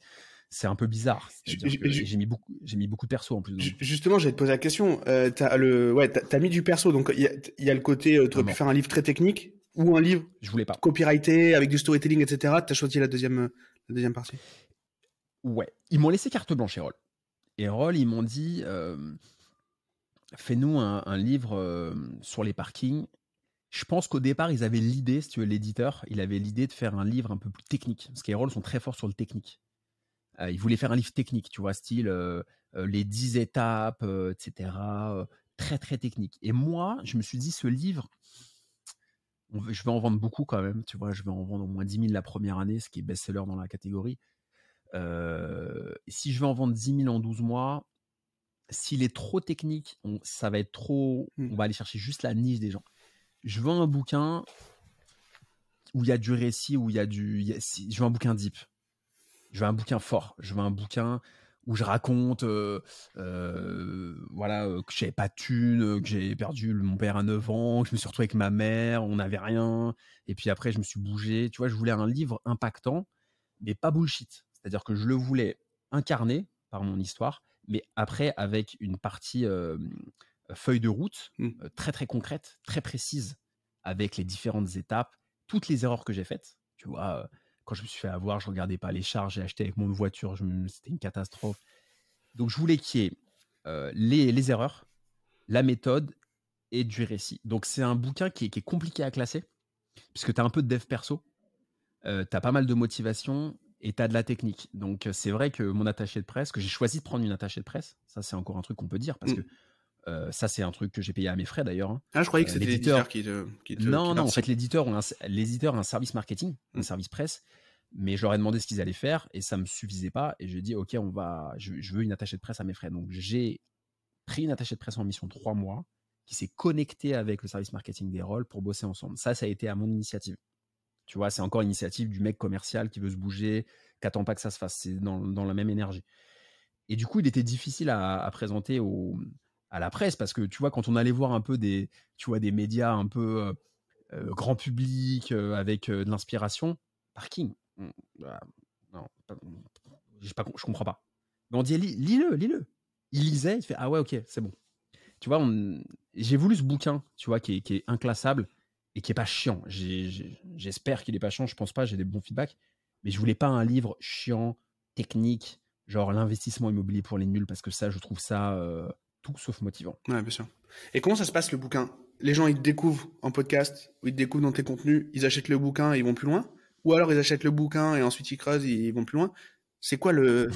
A: c'est un peu bizarre. J'ai mis, beaucoup- j'ai mis beaucoup de perso en plus. Dedans.
C: Justement, j'allais te poser la question. Euh, t'as le, ouais, t'as, mis du perso, donc il y a, y a le côté, euh, tu aurais
A: Ah
C: pu faire un livre très technique ou un livre
A: Je voulais pas.
C: copyrighté avec du storytelling, etc. T'as choisi la deuxième, la deuxième partie.
A: Ouais. Ils m'ont laissé carte blanche, Erol. Erol, ils m'ont dit euh, fais-nous un, un livre euh, sur les parkings. Je pense qu'au départ, ils avaient l'idée, si tu veux, l'éditeur, il avait l'idée de faire un livre un peu plus technique. Parce qu'Erol sont très forts sur le technique. Euh, ils voulaient faire un livre technique, tu vois, style euh, euh, les 10 étapes, etc. très, très technique. Et moi, je me suis dit, ce livre, je vais en vendre beaucoup quand même, tu vois, je vais en vendre au moins 10 000 la première année, ce qui est best-seller dans la catégorie. Euh, si je vais en vendre 10 000 en 12 mois, s'il est trop technique, on- ça va être trop.
C: Hmm.
A: On va aller chercher juste la niche des gens. Je veux un bouquin où il y a du récit, où il y a du. je veux un bouquin deep. Je veux un bouquin fort. Je veux un bouquin où je raconte, euh, euh, voilà, euh, que j'avais pas de thune, euh, que j'ai perdu mon père à 9 ans, que je me suis retrouvé avec ma mère, on n'avait rien, et puis après je me suis bougé. Tu vois, je voulais un livre impactant, mais pas bullshit. C'est-à-dire que je le voulais incarné par mon histoire, mais après avec une partie euh, feuille de route
C: Mm.
A: euh, très très concrète, très précise, avec les différentes étapes, toutes les erreurs que j'ai faites. Tu vois, euh, quand je me suis fait avoir, je regardais pas les charges, j'ai acheté avec mon voiture, c'était une catastrophe. Donc je voulais qu'il y ait euh, les, les erreurs, la méthode et du récit. Donc c'est un bouquin qui est, qui est compliqué à classer, puisque tu as un peu de dev perso, tu as pas mal de motivation et tu as de la technique. Donc euh, c'est vrai que mon attaché de presse, que j'ai choisi de prendre une attachée de presse, ça c'est encore un truc qu'on peut dire, parce
C: Mm.
A: que euh, ça c'est un truc que j'ai payé à mes frais d'ailleurs. hein.
C: Ah, je croyais que
A: Euh,
C: c'était
A: l'éditeur-
C: qui te, qui te
A: Non,
C: qui
A: non, en fait, l'éditeur a un, un service marketing, un
C: Mm.
A: service presse, mais je leur ai demandé ce qu'ils allaient faire et ça me suffisait pas. Et j'ai dit, OK, on va, je, je veux une attachée de presse à mes frais. Donc, j'ai pris une attachée de presse en mission trois mois qui s'est connectée avec le service marketing des rôles pour bosser ensemble. Ça, ça a été à mon initiative. Tu vois, c'est encore l'initiative du mec commercial qui veut se bouger, qui attend pas que ça se fasse. C'est dans, dans la même énergie. Et du coup, il était difficile à, à présenter au, à la presse parce que tu vois, quand on allait voir un peu des, tu vois, des médias un peu euh, euh, grand public euh, avec de l'inspiration, parking. hum, bah, non, j'ai pas, je comprends pas. Mais on dit lis- lis-le, lis-le. Il lisait, il fait ah ouais, ok, c'est bon. Tu vois, j'ai voulu ce bouquin, tu vois, qui est, inclassable et qui est pas chiant. J'espère qu'il est pas chiant, je pense pas, j'ai des bons feedbacks. Mais je voulais pas un livre chiant, technique, genre l'investissement immobilier pour les nuls, parce que ça, je trouve ça tout sauf motivant.
C: Ouais, bien sûr. Et comment ça se passe le bouquin? Les gens, ils te découvrent en podcast, ou ils te découvrent dans tes contenus, ils achètent le bouquin et ils vont plus loin? Ou alors ils achètent le bouquin et ensuite ils creusent et ils vont plus loin? C'est quoi le.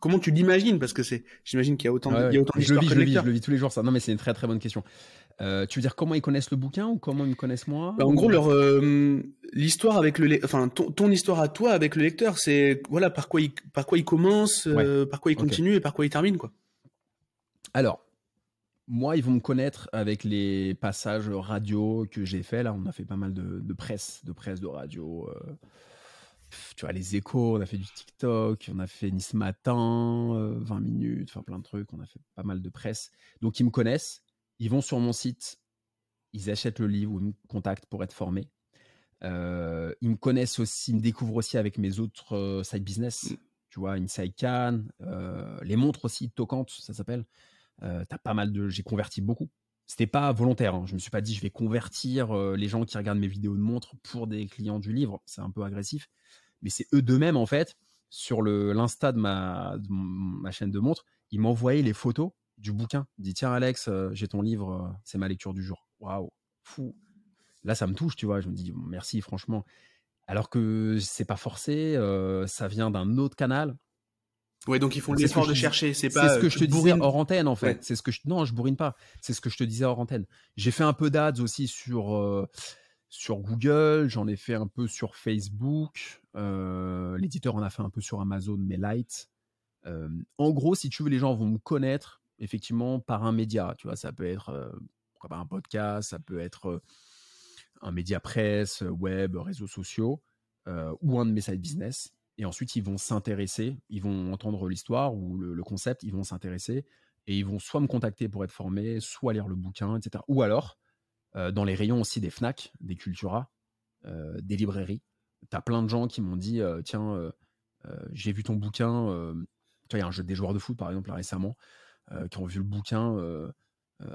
C: comment tu l'imagines? Parce que c'est. J'imagine qu'il y a autant, de-
A: Ouais,
C: il y a autant
A: ouais. je le vis, je le vis, je le vis tous les jours ça. Non mais c'est une très très bonne question. Euh, tu veux dire comment ils connaissent le bouquin ou comment ils me connaissent moi
C: Bah, en gros, leur euh, l'histoire avec le, enfin ton, ton histoire à toi avec le lecteur, c'est voilà par quoi il par quoi il commence, euh, par quoi il
A: Ok.
C: continue et par quoi il termine quoi.
A: Alors, moi, ils vont me connaître avec les passages radio que j'ai fait. Là, on a fait pas mal de, de presse, de presse, de radio. euh, tu vois, les échos, on a fait du TikTok, on a fait Nice Matin, euh, 20 minutes, enfin plein de trucs. On a fait pas mal de presse. Donc, ils me connaissent. Ils vont sur mon site, ils achètent le livre ou ils me contactent pour être formés. Euh, ils me connaissent aussi, ils me découvrent aussi avec mes autres euh, side business.
C: Mm.
A: Tu vois, Inside Can, euh, les montres aussi, Tocante, ça s'appelle. Euh, t'as pas mal de. J'ai converti beaucoup. C'était pas volontaire. hein. Je me suis pas dit je vais convertir euh, les gens qui regardent mes vidéos de montres pour des clients du livre. C'est un peu agressif. Mais c'est eux d'eux-mêmes, en fait, sur le l'insta de ma, ma chaîne de montres, ils m'envoyaient les photos du bouquin. Ils disent tiens, Alex, euh, j'ai ton livre, c'est ma lecture du jour. Waouh, fou. là, ça me touche, tu vois. Je me dis, merci, franchement. Alors que c'est pas forcé, ça vient d'un autre canal.
C: Ouais, donc ils font l'effort de chercher. C'est pas.
A: C'est ce que je te disais hors antenne, en fait. C'est ce que je. Non, je bourrine pas. C'est ce que je te disais hors antenne. J'ai fait un peu d'ads aussi sur sur Google. J'en ai fait un peu sur Facebook. L'éditeur en a fait un peu sur Amazon, mais light. en gros, si tu veux, les gens vont me connaître effectivement par un média. Tu vois, ça peut être un podcast, ça peut être un média presse, web, réseaux sociaux, ou un de mes side business. Et ensuite, ils vont s'intéresser, ils vont entendre l'histoire ou le, concept, ils vont s'intéresser et ils vont soit me contacter pour être formés, soit lire le bouquin, etc. Ou alors, dans les rayons aussi des FNAC, des Cultura, des librairies, tu as plein de gens qui m'ont dit Tiens, j'ai vu ton bouquin. tu il y a un jeu des joueurs de foot, par exemple, récemment, qui ont vu le bouquin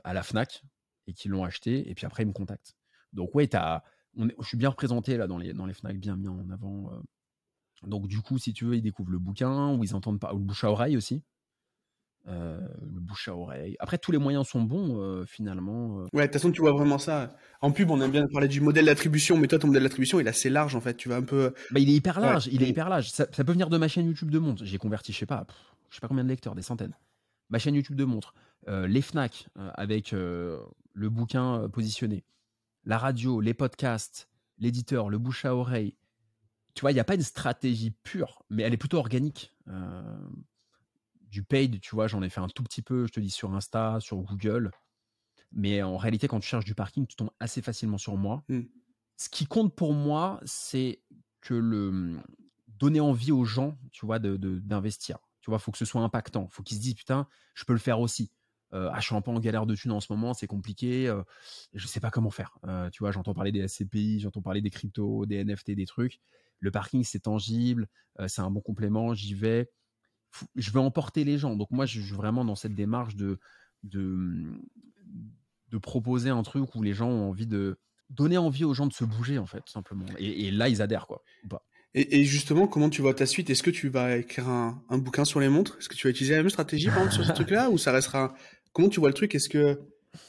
A: à la FNAC et qui l'ont acheté. Et puis après, ils me contactent. Donc, ouais, je suis bien représenté là dans les, dans les FNAC, bien mis en avant. Donc, du coup, si tu veux, ils découvrent le bouquin ou ils entendent pas, ou le bouche à oreille aussi. le bouche à oreille. Après, tous les moyens sont bons finalement.
C: Ouais, de toute façon, tu vois vraiment ça. En pub, on aime bien parler du modèle d'attribution, mais toi, ton modèle d'attribution, il est assez large en fait. Tu vas un peu.
A: Bah, il est hyper large. Il est hyper large. Ça, peut venir de ma chaîne YouTube de montre. J'ai converti, je sais pas, je sais pas combien de lecteurs, des centaines. Ma chaîne YouTube de montre, les Fnac avec le bouquin positionné, la radio, les podcasts, l'éditeur, le bouche à oreille. Tu vois, il n'y a pas une stratégie pure, mais elle est plutôt organique. du paid, tu vois, j'en ai fait un tout petit peu, je te dis, sur Insta, sur Google. Mais en réalité, quand tu cherches du parking, tu tombes assez facilement sur moi. Mmh. Ce qui compte pour moi, c'est que le mmh, donner envie aux gens, tu vois, d'investir. De, tu vois, faut que ce soit impactant. Faut qu'ils se disent, putain, je peux le faire aussi. Euh, ah, je suis un peu en galère de thunes en ce moment, c'est compliqué, Je je sais pas comment faire. tu vois, j'entends parler des SCPI, j'entends parler des cryptos, des NFT, des trucs. Le parking, c'est tangible, c'est un bon complément, j'y vais. je veux emporter les gens. Donc moi, je suis vraiment dans cette démarche de, de, mmh, de proposer un truc où les gens ont envie de donner envie aux gens de se bouger, en fait, tout simplement. Et, là, ils adhèrent, quoi.
C: Et, justement, comment tu vois ta suite? Est-ce que tu vas écrire un, un, bouquin sur les montres? Est-ce que tu vas utiliser la même stratégie, par exemple, sur ce truc-là? Ou ça restera Comment tu vois le truc? Est-ce que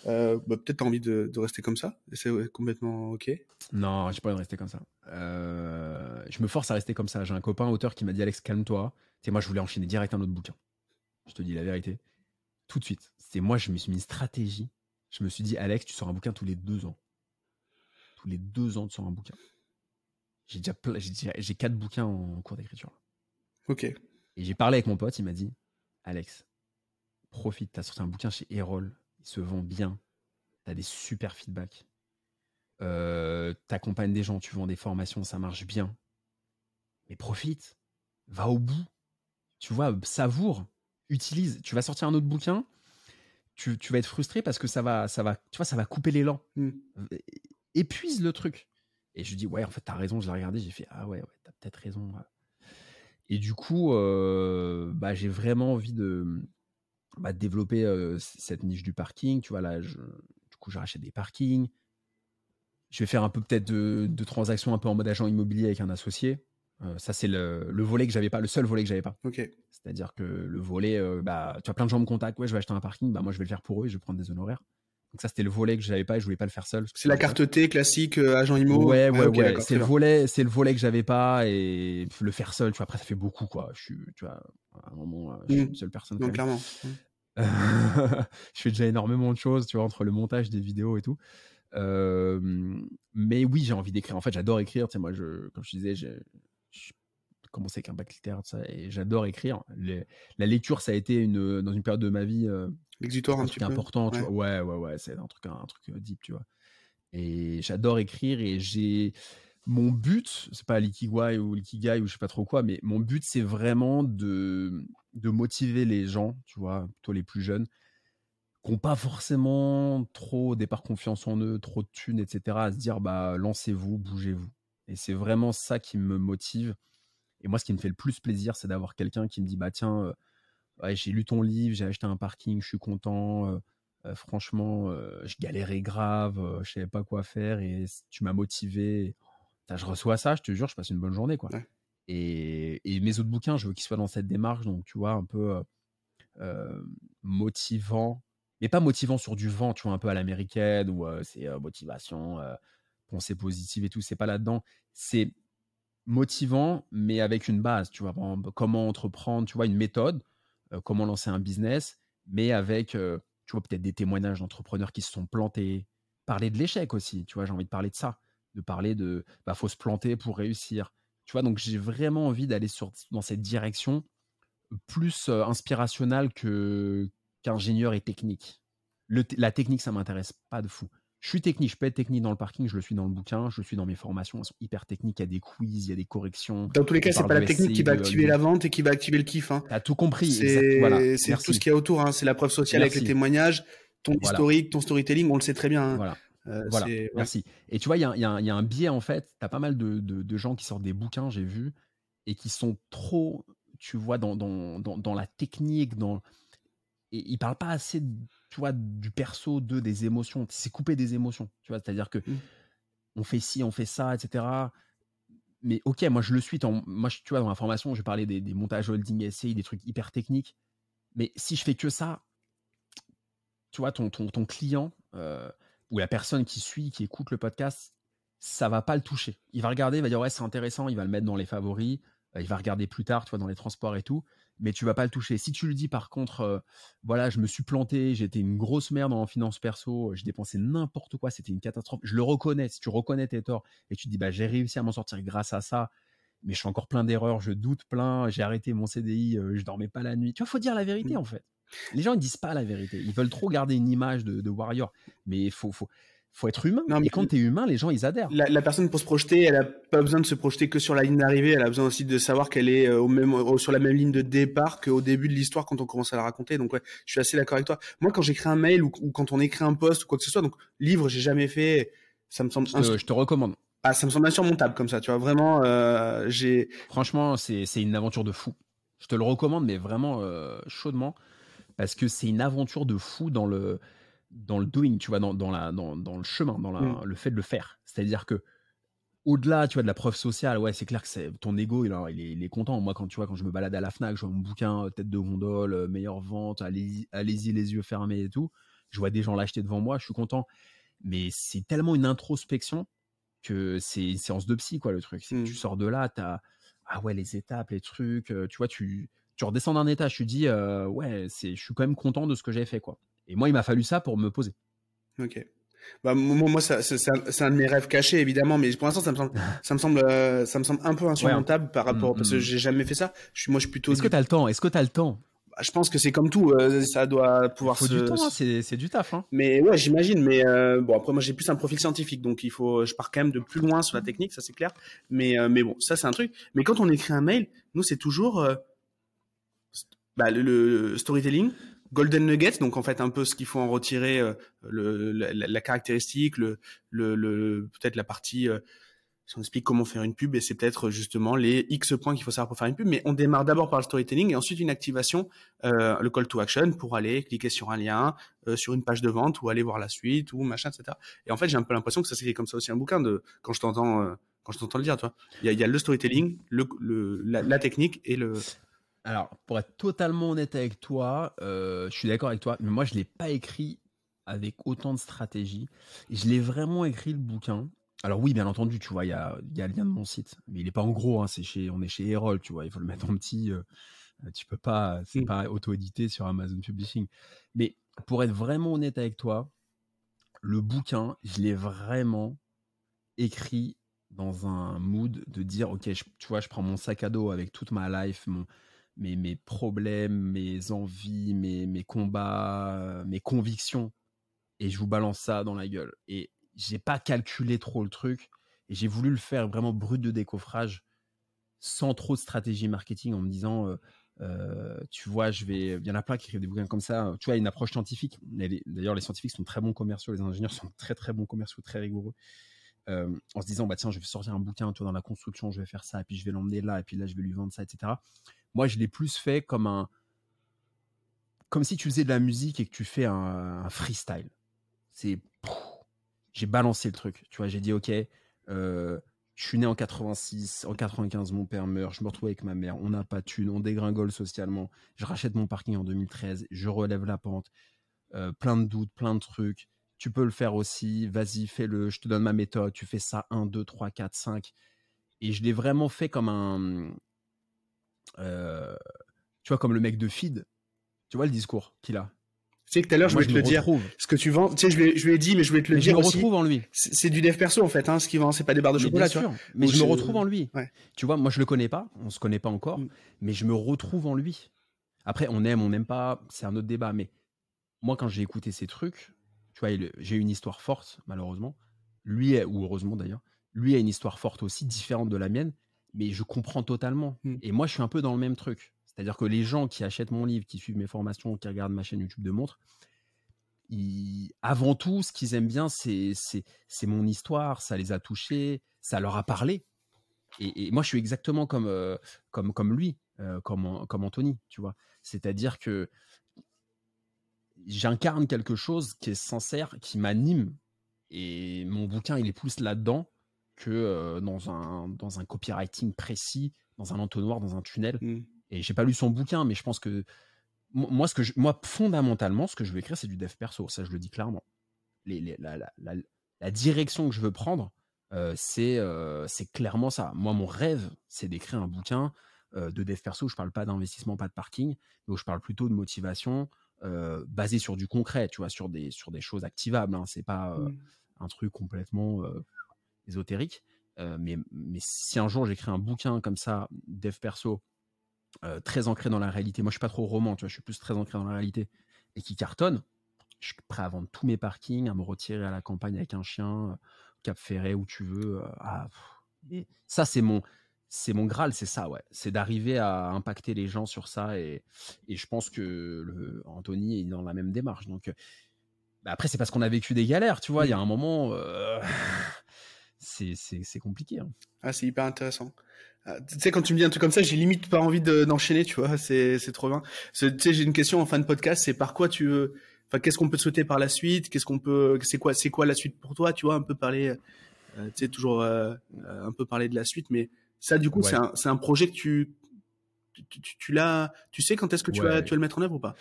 C: euh, bah, peut-être tu as envie de, rester comme ça C'est complètement OK
A: Non, j'ai pas envie de rester comme ça. Euh, je me force à rester comme ça. J'ai un copain auteur qui m'a dit Alex, calme-toi. Moi, je voulais enchaîner direct un autre bouquin. Je te dis la vérité. Tout de suite. C'est moi, je me suis mis une stratégie. Je me suis dit, Alex, tu sors un bouquin tous les deux ans. Tous les deux ans, tu sors un bouquin. J'ai déjà, j'ai quatre bouquins en cours d'écriture.
C: Ok.
A: Et j'ai parlé avec mon pote, il m'a dit, Alex, profite, t'as sorti un bouquin chez Erol, il se vend bien, t'as des super feedbacks, euh, t'accompagnes des gens, tu vends des formations, ça marche bien. Mais profite, va au bout, tu vois, savoure, utilise. Tu vas sortir un autre bouquin, tu, vas être frustré parce que ça va, ça va, tu vois, ça va couper l'élan. Mm. Épuise le truc. Et je dis, ouais, en fait, t'as raison, je l'ai regardé, j'ai fait, ah ouais, ouais t'as peut-être raison. Et du coup, euh, bah, j'ai vraiment envie de, bah, développer cette niche du parking. Tu vois, là, du coup, je rachète des parkings. Je vais faire un peu peut-être de, transactions un peu en mode agent immobilier avec un associé. ça, c'est le, volet que j'avais pas, le seul volet que j'avais pas. C'est-à-dire que le volet, bah, tu as plein de gens me contactent, ouais, je vais acheter un parking, bah, moi, je vais le faire pour eux et je vais prendre des honoraires. Donc ça, c'était le volet que j'avais pas et je voulais pas le faire seul.
C: C'est la carte T classique, agent immo.
A: Ouais, ouais, ouais. c'est le volet, c'est le volet que j'avais pas et le faire seul, tu vois, après, ça fait beaucoup, quoi. Je suis, tu vois, à un moment, je suis mmh. une seule personne.
C: Non, clairement. Mmh.
A: je fais déjà énormément de choses, tu vois, entre le montage des vidéos et tout. mais oui, j'ai envie d'écrire. En fait, j'adore écrire. Tu sais, moi, je, comme je disais, j'ai commencé avec un bac littéraire, ça, et j'adore écrire. la lecture, ça a été une, dans une période de ma vie. Euh,
C: L'exutoire un,
A: un truc important,
C: ouais.
A: tu vois. Ouais, ouais, ouais, c'est un truc, un, truc euh, deep, tu vois. Et j'adore écrire et j'ai mon but, c'est pas l'ikigai ou l'ikigai ou je sais pas trop quoi, mais mon but c'est vraiment de, de motiver les gens, tu vois, plutôt les plus jeunes, qui n'ont pas forcément trop au départ confiance en eux, trop de thunes, etc., à se dire bah lancez-vous, bougez-vous. Et c'est vraiment ça qui me motive. Et moi, ce qui me fait le plus plaisir, c'est d'avoir quelqu'un qui me dit bah tiens, euh, ouais, j'ai lu ton livre, j'ai acheté un parking, je suis content. Euh, euh, franchement, je galérais grave, je savais pas quoi faire et tu m'as motivé je reçois ça, je te jure, je passe une bonne journée. quoi. Et, mes autres bouquins, je veux qu'ils soient dans cette démarche, donc tu vois, un peu motivant, mais pas motivant sur du vent, tu vois, un peu à l'américaine, où c'est motivation, pensée positive et tout, c'est pas là-dedans. C'est motivant, mais avec une base, tu vois, comment entreprendre, tu vois, une méthode, euh, comment lancer un business, mais avec, euh, tu vois, peut-être des témoignages d'entrepreneurs qui se sont plantés, parler de l'échec aussi, tu vois, j'ai envie de parler de ça, de parler de, bah, faut se planter pour réussir, tu vois, donc j'ai vraiment envie d'aller dans cette direction plus euh, inspirationnelle qu'ingénieur et technique. La technique, ça m'intéresse pas de fou. Je suis technique, je peux être technique dans le parking, je le suis dans le bouquin, je le suis dans mes formations, elles sont hyper techniques, il y a des quiz, il y a des corrections.
C: Dans tous les cas, c'est pas la technique qui va activer la vente et qui va activer le kiff. Hein.
A: T'as tout compris.
C: C'est voilà, tout ce qu'il y a autour, hein. c'est la preuve sociale avec les témoignages, ton historique, ton storytelling, on le sait très bien. Hein.
A: Voilà. Euh, voilà, merci. Et tu vois, il y, y, a un biais en fait. Tu as pas mal de, de, gens qui sortent des bouquins, j'ai vu, et qui sont trop, tu vois, dans, dans, dans, dans la technique, dans... et ils parlent pas assez tu vois, du perso, de des émotions. C'est couper des émotions, tu vois. C'est-à-dire que mmh. on fait ci, on fait ça, etc. Mais ok, moi je le suis. moi, tu vois, dans la formation, je parlais des, des montages holding essay, des trucs hyper techniques. Mais si je fais que ça, tu vois, ton, ton, ton client euh, ou la personne qui suit, qui écoute le podcast, ça va pas le toucher. Il va regarder, il va dire ouais, c'est intéressant, il va le mettre dans les favoris, euh, il va regarder plus tard, tu vois, dans les transports et tout mais tu vas pas le toucher. Si tu le dis par contre, euh, voilà, je me suis planté, j'étais une grosse merde en finance perso, j'ai dépensé n'importe quoi, c'était une catastrophe. Je le reconnais. Si tu reconnais tes torts et tu te dis, bah, j'ai réussi à m'en sortir grâce à ça, mais je fais encore plein d'erreurs, je doute plein, j'ai arrêté mon CDI, euh, je dormais pas la nuit. Tu vois, faut dire la vérité mmh. en fait. Les gens ils disent pas la vérité. Ils veulent trop garder une image de, de warrior, mais il faut, faut, faut être humain. Non, mais et quand tu es humain, les gens, ils adhèrent.
C: La, personne, pour se projeter, elle a pas besoin de se projeter que sur la ligne d'arrivée. Elle a besoin aussi de savoir qu'elle est euh, au même, sur la même ligne de départ qu'au début de l'histoire quand on commence à la raconter. Donc, ouais, je suis assez d'accord avec toi. Moi, quand j'écris un mail ou, quand on écrit un post ou quoi que ce soit, donc, livre, j'ai jamais fait, ça me semble.
A: Je te, recommande.
C: Ah, ça me semble insurmontable comme ça, tu vois. Vraiment, euh, j'ai.
A: Franchement, c'est une aventure de fou. Je te le recommande, mais vraiment euh, chaudement. Parce que c'est une aventure de fou dans le dans le doing, tu vois, dans, dans, la, dans, dans le chemin, dans la, mm. le fait de le faire. C'est-à-dire que au-delà, tu vois, de la preuve sociale, ouais, c'est clair que c'est ton ego, il, il, est, il, est, content. Moi, quand tu vois, quand je me balade à la Fnac, je vois mon bouquin euh, tête de gondole, euh, meilleure vente, allez-y, allez-y les yeux fermés et tout. Je vois des gens l'acheter devant moi, je suis content. Mais c'est tellement une introspection que c'est une séance de psy, quoi, le truc. Tu mm. sors de là, t'as ah ouais, les étapes, les trucs, euh, tu vois, tu, tu redescends d'un étage, tu dis ouais, c'est, je suis quand même content de ce que j'ai fait, quoi. Et moi, il m'a fallu ça pour me poser.
C: Ok. Bah, moi, moi c'est un, de mes rêves cachés, évidemment, mais pour l'instant, ça me semble, ça me semble, euh, ça me semble un peu insurmontable par rapport, mm, parce que mm, mm. j'ai jamais fait ça. Je suis, moi, je suis plutôt.
A: Est-ce que tu as le temps? Est-ce que tu as le temps?
C: Bah, je pense que c'est comme tout, euh, ça doit pouvoir
A: il faut du temps, hein, c'est du taf. Hein.
C: Mais ouais, j'imagine. Mais euh, bon, après moi j'ai plus un profil scientifique, donc il faut, je pars quand même de plus loin sur la technique, ça c'est clair. Mais mais bon, ça c'est un truc. Mais quand on écrit un mail, nous c'est toujours bah, le, storytelling, golden nuggets, donc en fait un peu ce qu'il faut en retirer, euh, le, la, caractéristique, le, le, peut-être la partie, euh, si on explique comment faire une pub, et c'est peut-être justement les X points qu'il faut savoir pour faire une pub, mais on démarre d'abord par le storytelling et ensuite une activation, euh, le call to action pour aller cliquer sur un lien, sur une page de vente ou aller voir la suite ou machin, etc. Et en fait j'ai un peu l'impression que ça s'écrit comme ça aussi un bouquin de quand je t'entends quand je t'entends le dire, toi. Il y a, y a, le storytelling, le, le la, la, technique et le
A: alors, pour être totalement honnête avec toi, euh, je suis d'accord avec toi, mais moi, je l'ai pas écrit avec autant de stratégie. Je l'ai vraiment écrit le bouquin. Alors oui, bien entendu, tu vois, il y a, y a, le lien de mon site, mais il n'est pas en gros. Hein, c'est chez, on est chez Erol, tu vois, il faut le mettre en petit. Euh, tu peux pas, c'est pas auto-édité sur Amazon Publishing. Mais pour être vraiment honnête avec toi, le bouquin, je l'ai vraiment écrit dans un mood de dire, ok, tu vois, je prends mon sac à dos avec toute ma life, mon, mes, mes problèmes, mes envies, mes, mes combats, euh, mes convictions, et je vous balance ça dans la gueule. Et j'ai pas calculé trop le truc, et j'ai voulu le faire vraiment brut de décoffrage, sans trop de stratégie marketing, en me disant, euh, euh, tu vois, je vais. Il y en a plein qui écrivent des bouquins comme ça. Tu vois, une approche scientifique. D'ailleurs, les scientifiques sont très bons commerciaux, les ingénieurs sont très très bons commerciaux, très rigoureux. en se disant, bah tiens, je vais sortir un bouquin, toi, dans la construction, je vais faire ça, et puis je vais l'emmener là, et puis là, je vais lui vendre ça, etc. Moi, je l'ai plus fait comme un. Comme si tu faisais de la musique et que tu fais un, freestyle. C'est. J'ai balancé le truc. Tu vois, j'ai dit, OK, euh, je suis né en 86, en 95, mon père meurt, je me retrouve avec ma mère, on n'a pas de thunes, on dégringole socialement, je rachète mon parking en 2013, je relève la pente, euh, plein de doutes, plein de trucs. tu peux le faire aussi, vas-y, fais-le, je te donne ma méthode, tu fais ça 1, 2, 3, 4, 5. Et je l'ai vraiment fait comme un. Euh, tu vois, comme le mec de Feed. Tu vois le discours qu'il a.
C: Tu sais que tout à l'heure, je voulais te le dire. Ce que tu vends, tu sais, je lui, je lui ai dit, mais je voulais te le dire.
A: Je me retrouve en lui.
C: C'est du dev perso, en fait, hein, ce qu'il vend. C'est pas des barres de chocolat, tu vois.
A: Mais je, me retrouve en lui. Tu vois, moi, je le connais pas. On se connaît pas encore. Mm. Mais je me retrouve en lui. Après, on aime, on n'aime pas. C'est un autre débat. Mais moi, quand j'ai écouté ces trucs, tu vois, j'ai une histoire forte, malheureusement. Lui, ou heureusement d'ailleurs, lui a une histoire forte aussi, différente de la mienne. Mais je comprends totalement. Mm. Et moi, je suis un peu dans le même truc. C'est-à-dire que les gens qui achètent mon livre, qui suivent mes formations, qui regardent ma chaîne YouTube de montre, avant tout, ce qu'ils aiment bien, c'est mon histoire, ça les a touchés, ça leur a parlé. Et, moi, je suis exactement comme, euh, comme, comme lui, euh, comme, comme Anthony, tu vois. C'est-à-dire que j'incarne quelque chose qui est sincère, qui m'anime. Et mon bouquin, il est plus là-dedans que euh, dans, un, dans un copywriting précis, dans un entonnoir, dans un tunnel. Mmh. Et j'ai pas lu son bouquin, mais je pense que moi, ce que moi, fondamentalement, ce que je veux écrire, c'est du dev perso. Ça, je le dis clairement. Les, la, direction que je veux prendre, euh, euh, c'est clairement ça. Moi, mon rêve, c'est d'écrire un bouquin euh, de dev perso. Je parle pas d'investissement, pas de parking, mais je parle plutôt de motivation basée sur du concret, tu vois, sur des, sur des choses activables. Hein. C'est pas mmh. un truc complètement ésotérique. mais, mais si un jour j'écris un bouquin comme ça, dev perso, euh, très ancré dans la réalité. Moi, je suis pas trop roman, tu vois, je suis plus très ancré dans la réalité et qui cartonne. Je suis prêt à vendre tous mes parkings, à me retirer à la campagne avec un chien, euh, Cap Ferret, où tu veux. Euh, ah, ça, c'est mon, c'est mon graal, c'est ça, ouais. C'est d'arriver à impacter les gens sur ça. Et, et je pense que le, Anthony est dans la même démarche. Donc, bah, après, c'est parce qu'on a vécu des galères, tu vois. Il y a un moment, c'est compliqué. Hein.
C: Ah, c'est hyper intéressant. Ah, tu sais, quand tu me dis un truc comme ça, j'ai limite pas envie d'enchaîner, tu vois. C'est, trop bien. Tu sais, j'ai une question en fin de podcast, c'est par quoi tu veux, enfin, qu'est-ce qu'on peut te souhaiter par la suite? Qu'est-ce qu'on peut, c'est quoi, c'est quoi la suite pour toi, tu vois, un peu parler, euh, tu sais, toujours, euh, euh, un peu parler de la suite, mais ça, du coup, c'est un, projet que tu, tu, tu, l'as, tu sais quand est-ce que tu vas, tu vas le mettre en œuvre ou pas?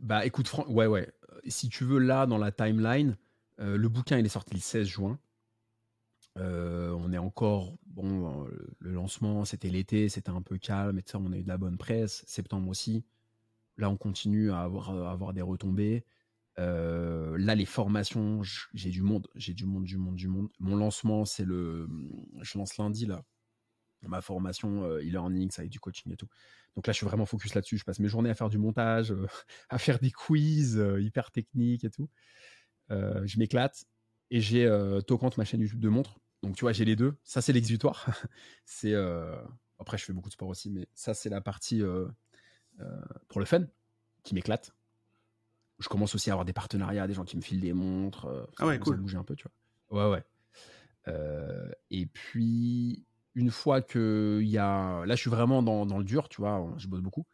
A: Bah, écoute, ouais, ouais. Si tu veux, là, dans la timeline, le bouquin, il est sorti le 16 juin. Euh, on est encore, bon, euh, le lancement, c'était l'été, c'était un peu calme, et ça, on a eu de la bonne presse, septembre aussi. Là, on continue à avoir, avoir des retombées. Euh, là, les formations, j'ai du monde, j'ai du monde, du monde, du monde. Mon lancement, c'est le, je lance lundi là, ma formation e-learning, ça avec du coaching et tout. Donc là, je suis vraiment focus là-dessus. Je passe mes journées à faire du montage, à faire des quiz hyper techniques et tout. je m'éclate et j'ai Tocante, ma chaîne YouTube de montre donc tu vois, j'ai les deux. Ça, c'est l'exutoire. c'est euh, après, je fais beaucoup de sport aussi, mais ça, c'est la partie euh, euh, pour le fun qui m'éclate. Je commence aussi à avoir des partenariats, des gens qui me filent des montres.
C: ah ouais, cool.
A: bouger un peu, tu vois. Ouais, ouais. et puis, une fois que il y a, là, je suis vraiment dans, dans, le dur, tu vois. Je bosse beaucoup.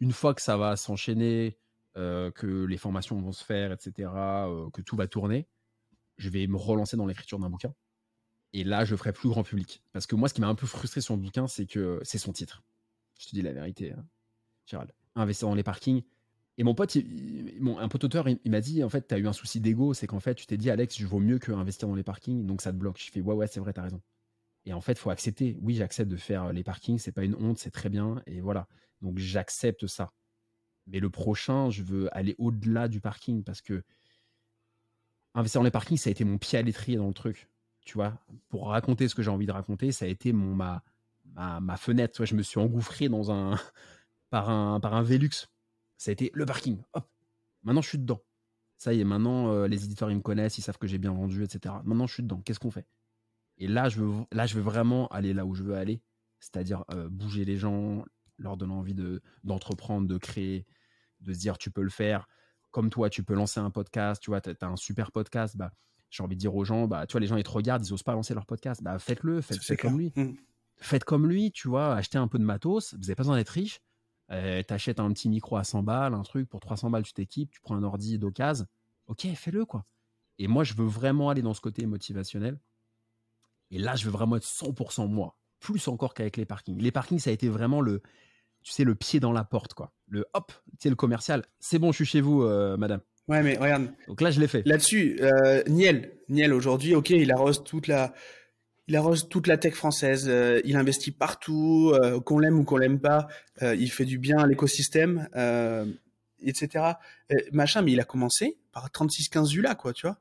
A: Une fois que ça va s'enchaîner, que les formations vont se faire, etc., que tout va tourner, je vais me relancer dans l'écriture d'un bouquin. Et là, je ferai plus grand public. Parce que moi, ce qui m'a un peu frustré sur le bouquin, c'est que c'est son titre. Je te dis la vérité, hein. Gérald. Investir dans les parkings. Et mon pote, un pote auteur, il, m'a dit, en fait, tu as eu un souci d'ego, c'est qu'en fait, tu t'es dit, Alex, je vaux mieux que investir dans les parkings, donc ça te bloque. Je fais, ouais, ouais, c'est vrai, tu as raison. Et en fait, faut accepter. Oui, j'accepte de faire les parkings, c'est pas une honte, c'est très bien, et voilà. Donc j'accepte ça. Mais le prochain, je veux aller au-delà du parking parce que investir dans les parkings, ça a été mon pied à l'étrier dans le truc tu vois, pour raconter ce que j'ai envie de raconter, ça a été mon, ma, ma, fenêtre. je me suis engouffré dans un, par, un, par un Velux. Ça a été le parking. Hop, maintenant je suis dedans. Ça y est, maintenant euh, les éditeurs ils me connaissent, ils savent que j'ai bien vendu, etc. Maintenant je suis dedans. Qu'est-ce qu'on fait? Et là je, veux, là, je veux vraiment aller là où je veux aller, c'est-à-dire euh, bouger les gens, leur donner envie de, d'entreprendre, de créer, de se dire tu peux le faire. Comme toi, tu peux lancer un podcast, tu vois, tu as un super podcast, bah, j'ai envie de dire aux gens, bah, tu vois, les gens, ils te regardent, ils osent pas lancer leur podcast. Bah, faites-le, faites, comme lui. Mmh. Faites comme lui, tu vois, achetez un peu de matos, vous n'avez pas besoin d'être riche. Euh, T'achètes un petit micro à 100 balles, un truc, pour 300 balles, tu t'équipes, tu prends un ordi d'occasion. Ok, fais-le, quoi. Et moi, je veux vraiment aller dans ce côté motivationnel. Et là, je veux vraiment être 100% moi. Plus encore qu'avec les parkings. Les parkings, ça a été vraiment le, tu sais, le pied dans la porte, quoi. Le hop, tu sais, le commercial. C'est bon, je suis chez vous, euh, madame.
C: Ouais, mais regarde.
A: Donc là, je l'ai fait.
C: Là-dessus, euh, Niel, Niel aujourd'hui, ok, il arrose toute la, il arrose toute la tech française. Euh, il investit partout, euh, qu'on l'aime ou qu'on l'aime pas. Euh, il fait du bien à l'écosystème, etc. machin, mais il a commencé par 36-15 ULA, quoi, tu vois.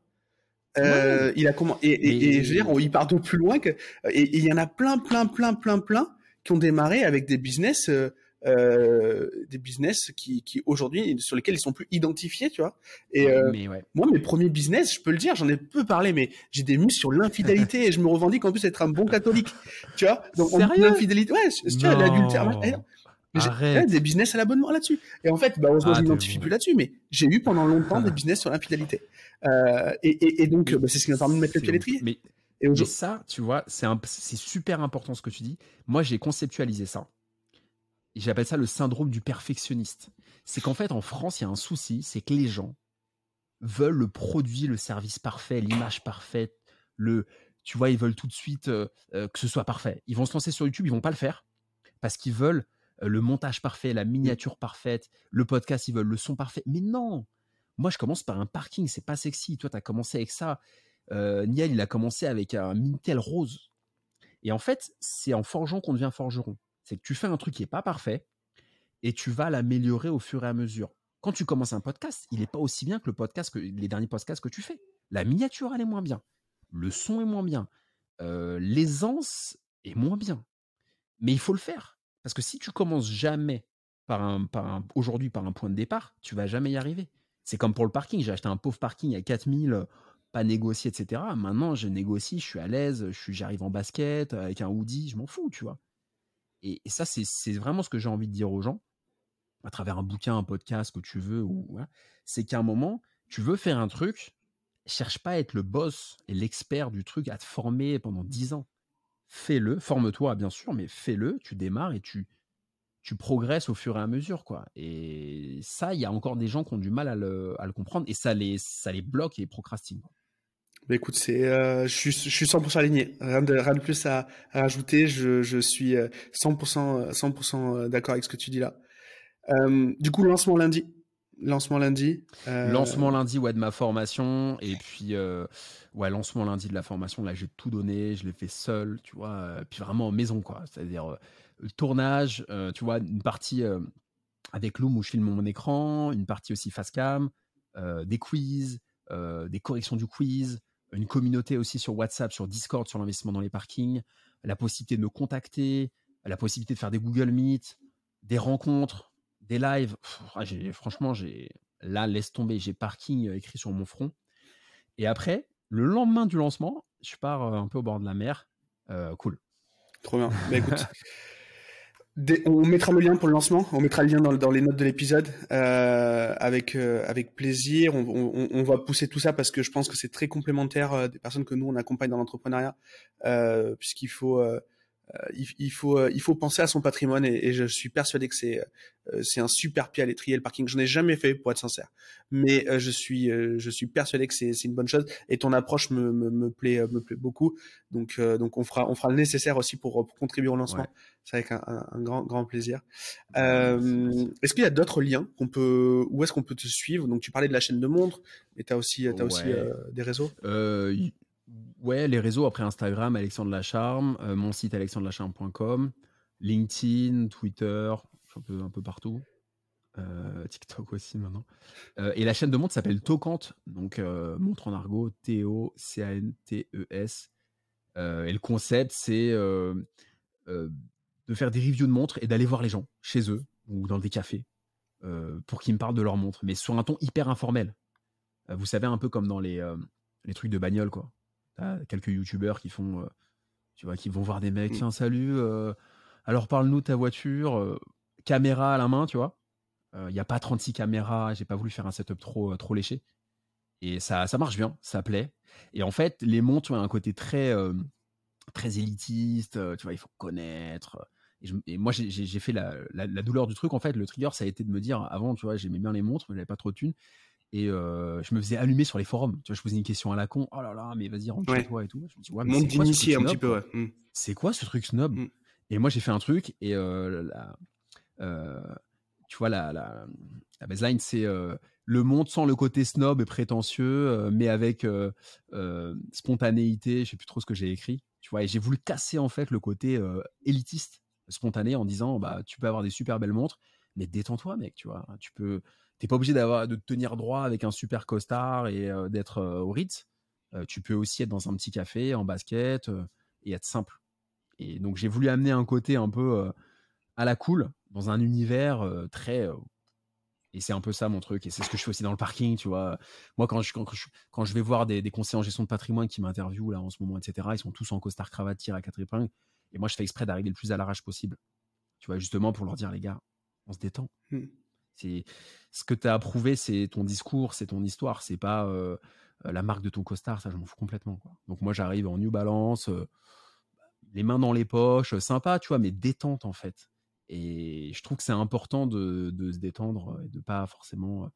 C: Il a comment et, et, je veux dire, il part de plus loin que. Et il y en a plein, plein, plein, plein, plein qui ont démarré avec des business euh, des business qui, qui aujourd'hui sur lesquels ils sont plus identifiés, tu vois. Et euh, moi, mes premiers business, je peux le dire, j'en ai peu parlé, mais j'ai des mus sur l'infidélité et je me revendique en plus être un bon catholique, tu vois. Donc l'infidélité, ouais, tu vois, l'adultère. J'ai des business à l'abonnement là-dessus. Et en fait, bah, heureusement, ah, je m'identifie plus là-dessus, mais j'ai eu pendant longtemps des business sur l'infidélité. Euh, et, et, et, donc, bah, c'est ce qui m'a permis de mettre le pied à l'étrier.
A: Mais, et mais ça, tu vois, c'est super important ce que tu dis. Moi, j'ai conceptualisé ça j'appelle ça le syndrome du perfectionniste. C'est qu'en fait, en France, il y a un souci, c'est que les gens veulent le produit, le service parfait, l'image parfaite, le, tu vois, ils veulent tout de suite euh, euh, que ce soit parfait. Ils vont se lancer sur YouTube, ils vont pas le faire parce qu'ils veulent euh, le montage parfait, la miniature parfaite, le podcast, ils veulent le son parfait. Mais non, moi je commence par un parking, c'est pas sexy. Toi, tu as commencé avec ça. Niel, il a commencé avec un Mintel rose. Et en fait, c'est en forgeant qu'on devient forgeron c'est que tu fais un truc qui n'est pas parfait et tu vas l'améliorer au fur et à mesure. Quand tu commences un podcast, il n'est pas aussi bien que le podcast que les derniers podcasts que tu fais. La miniature, elle est moins bien. Le son est moins bien. Euh, l'aisance est moins bien. Mais il faut le faire. Parce que si tu commences jamais par un, par aujourd'hui par un point de départ, tu vas jamais y arriver. C'est comme pour le parking. J'ai acheté un pauvre parking à 4000, pas négocié, etc. Maintenant, je négocie, je suis à l'aise, j'arrive en basket, avec un hoodie, je m'en fous, tu vois. Et, ça, c'est vraiment ce que j'ai envie de dire aux gens, à travers un bouquin, un podcast, que tu veux, c'est qu'à un moment, tu veux faire un truc, cherche pas à être le boss et l'expert du truc, à te former pendant 10 ans. Fais-le, forme-toi bien sûr, mais fais-le, tu démarres et tu, tu progresses au fur et à mesure. quoi. Et ça, il y a encore des gens qui ont du mal à le, à le comprendre et ça les, ça les bloque et procrastine.
C: Bah, écoute, c'est, euh, je, suis, je suis 100% aligné. Rien de, plus à, à rajouter. Je, suis 100%, euh, 100% euh, d'accord avec ce que tu dis là. Du coup, lancement lundi. Lancement lundi.
A: Lancement lundi, ouais, de ma formation. Et puis, ouais, lancement lundi de la formation. Là, j'ai tout donné. Je l'ai fait seul, tu vois. Puis vraiment en maison, quoi. C'est-à-dire tournage, tu vois, une partie avec Loom où je filme mon écran, une partie aussi face cam, des quiz, des corrections du quiz, une communauté aussi sur WhatsApp, sur Discord, sur l'investissement dans les parkings, la possibilité de me contacter, la possibilité de faire des Google Meet, des rencontres, des lives. Ah, franchement, j'ai là, laisse tomber, j'ai parking euh, écrit sur mon front. Et après, le lendemain du lancement, je pars euh, un peu au bord de la mer. Euh, cool.
C: Trop bien. Bah, écoute, on mettra le lien pour le lancement, on mettra le lien dans, les notes de l'épisode euh, avec euh, avec plaisir. On, va pousser tout ça parce que je pense que c'est très complémentaire euh, des personnes que nous on accompagne dans l'entrepreneuriat, puisqu'il faut il, faut il faut penser à son patrimoine et, je suis persuadé que c'est c'est un super pied à l'étrier le parking. Je n'ai jamais fait pour être sincère, mais je suis je suis persuadé que c'est une bonne chose et ton approche me, me, plaît me plaît beaucoup. Donc donc on fera on fera le nécessaire aussi pour, contribuer au lancement. C'est avec un, grand, grand plaisir. Euh, est-ce qu'il y a d'autres liens qu'on peut, où est-ce qu'on peut te suivre? Donc, tu parlais de la chaîne de montres, mais tu as aussi, as aussi euh, des réseaux
A: euh, Ouais, les réseaux après Instagram, Alexandre Lacharme, mon site alexandrelacharme.com, LinkedIn, Twitter, un peu, partout. TikTok aussi maintenant. et la chaîne de montres s'appelle Tocante, donc montre en argot, T-O-C-A-N-T-E-S. et le concept, c'est de faire des reviews de montres et d'aller voir les gens chez eux ou dans des cafés euh, pour qu'ils me parlent de leurs montres, mais sur un ton hyper informel. Euh, vous savez, un peu comme dans euh, les trucs de bagnole, quoi. T'as quelques youtubeurs qui font, tu vois, qui vont voir des mecs, mm. tiens, salut, alors parle-nous de ta voiture, caméra à la main, tu vois. Il n'y a pas 36 caméras, j'ai pas voulu faire un setup trop, trop léché. Et ça, ça marche bien, ça plaît. Et en fait, les montres ont un côté très, très élitiste, tu vois, il faut connaître et, moi, j'ai fait la, douleur du truc. En fait, le trigger, ça a été de me dire avant, tu vois, j'aimais bien les montres, mais j'avais pas trop de thunes. Et euh, je me faisais allumer sur les forums. Tu vois, je posais une question à la con. Oh là là, mais vas-y, rentre chez toi et tout. Je me dis, ouais,
C: mais d'initier un petit peu, ouais.
A: Mmh. C'est quoi ce truc snob mmh. Et moi, j'ai fait un truc et euh, euh, tu vois, la, la, la baseline, c'est le monde sans le côté snob et prétentieux, mais avec spontanéité. Je sais plus trop ce que j'ai écrit. Tu vois, et j'ai voulu casser en fait le côté élitiste, spontané, en disant bah tu peux avoir des super belles montres, mais détends-toi, mec. Tu vois, tu peux, t'es pas obligé d'avoir de te tenir droit avec un super costard et d'être au Ritz. tu peux aussi être dans un petit café en basket et être simple. Et donc j'ai voulu amener un côté un peu à la cool dans un univers très et c'est un peu ça mon truc. Et c'est ce que je fais aussi dans le parking, tu vois. Moi, quand je, quand je, vais voir des, conseillers en gestion de patrimoine qui m'interviewent là en ce moment, etc., ils sont tous en costard cravate, tir à quatre épingles. Et moi, je fais exprès d'arriver le plus à l'arrache possible. Tu vois, justement pour leur dire, les gars, on se détend. Mmh. C'est ce que tu as approuvé, c'est ton discours, c'est ton histoire. C'est pas euh, la marque de ton costard, ça, je m'en fous complètement. Quoi. Donc, moi, j'arrive en New Balance, euh, les mains dans les poches, sympa, tu vois, mais détente en fait. Et je trouve que c'est important de, se détendre et de pas forcément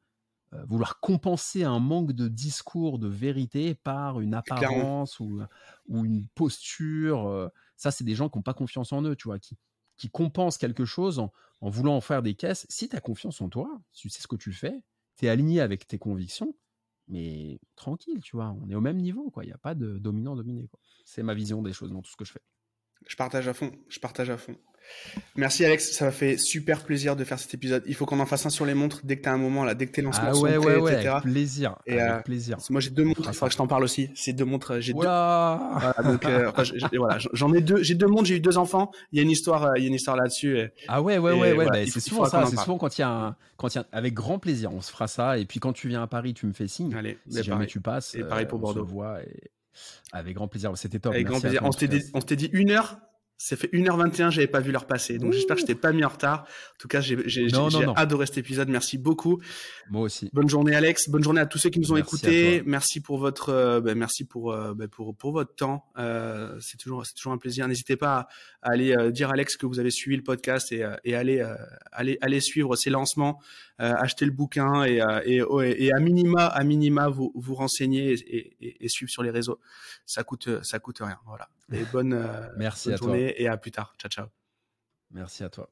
A: euh, vouloir compenser un manque de discours, de vérité par une apparence ou, ou, une posture. Euh. Ça, c'est des gens qui n'ont pas confiance en eux, tu vois, qui, qui compensent quelque chose en, voulant en faire des caisses. Si tu as confiance en toi, tu sais ce que tu fais, tu es aligné avec tes convictions, mais tranquille, tu vois, on est au même niveau, quoi. Il n'y a pas de dominant-dominé, C'est ma vision des choses dans tout ce que je fais.
C: Je partage à fond, je partage à fond. Merci Alex, ça m'a fait super plaisir de faire cet épisode. Il faut qu'on en fasse un sur les montres dès que tu as un moment là, dès que tu es lancé
A: ah ouais, ouais, ouais, Avec plaisir. Et, avec euh, plaisir.
C: Moi j'ai deux montres, il faudra que je t'en parle aussi. C'est deux montres, j'ai deux. Voilà, donc, euh, voilà j'en ai deux, j'ai deux montres, j'ai eu deux enfants. Il y a une histoire, euh, il y a une histoire là-dessus.
A: Ah ouais, ouais, ouais, ouais. Bah, c'est souvent ça. C'est souvent quand il y a un, quand il y a, avec grand plaisir, on se fera ça. Et puis quand tu viens à Paris, tu me fais signe. Allez, si jamais tu passes.
C: Et pareil pour Bordeaux.
A: On se voit et avec grand plaisir. C'était top.
C: Avec grand plaisir. On s'était dit une heure ça fait 1h21, j'avais pas vu leur passer. Donc j'espère que je t'ai pas mis en retard. En tout cas, j'ai adoré cet épisode. Merci beaucoup.
A: Moi aussi.
C: Bonne journée Alex. Bonne journée à tous ceux qui nous ont écoutés. Merci pour votre euh, ben, merci pour, euh, ben, pour pour votre temps. Euh, c'est toujours c'est toujours un plaisir. N'hésitez pas à, aller dire à Alex que vous avez suivi le podcast et, et aller aller aller suivre ses lancements, acheter le bouquin et, et, et, à minima à minima vous vous renseigner et, et, suivre sur les réseaux. Ça coûte ça coûte rien. Voilà. Et bonne
A: Merci
C: bonne
A: à
C: journée
A: toi.
C: et à plus tard. Ciao ciao.
A: Merci à toi.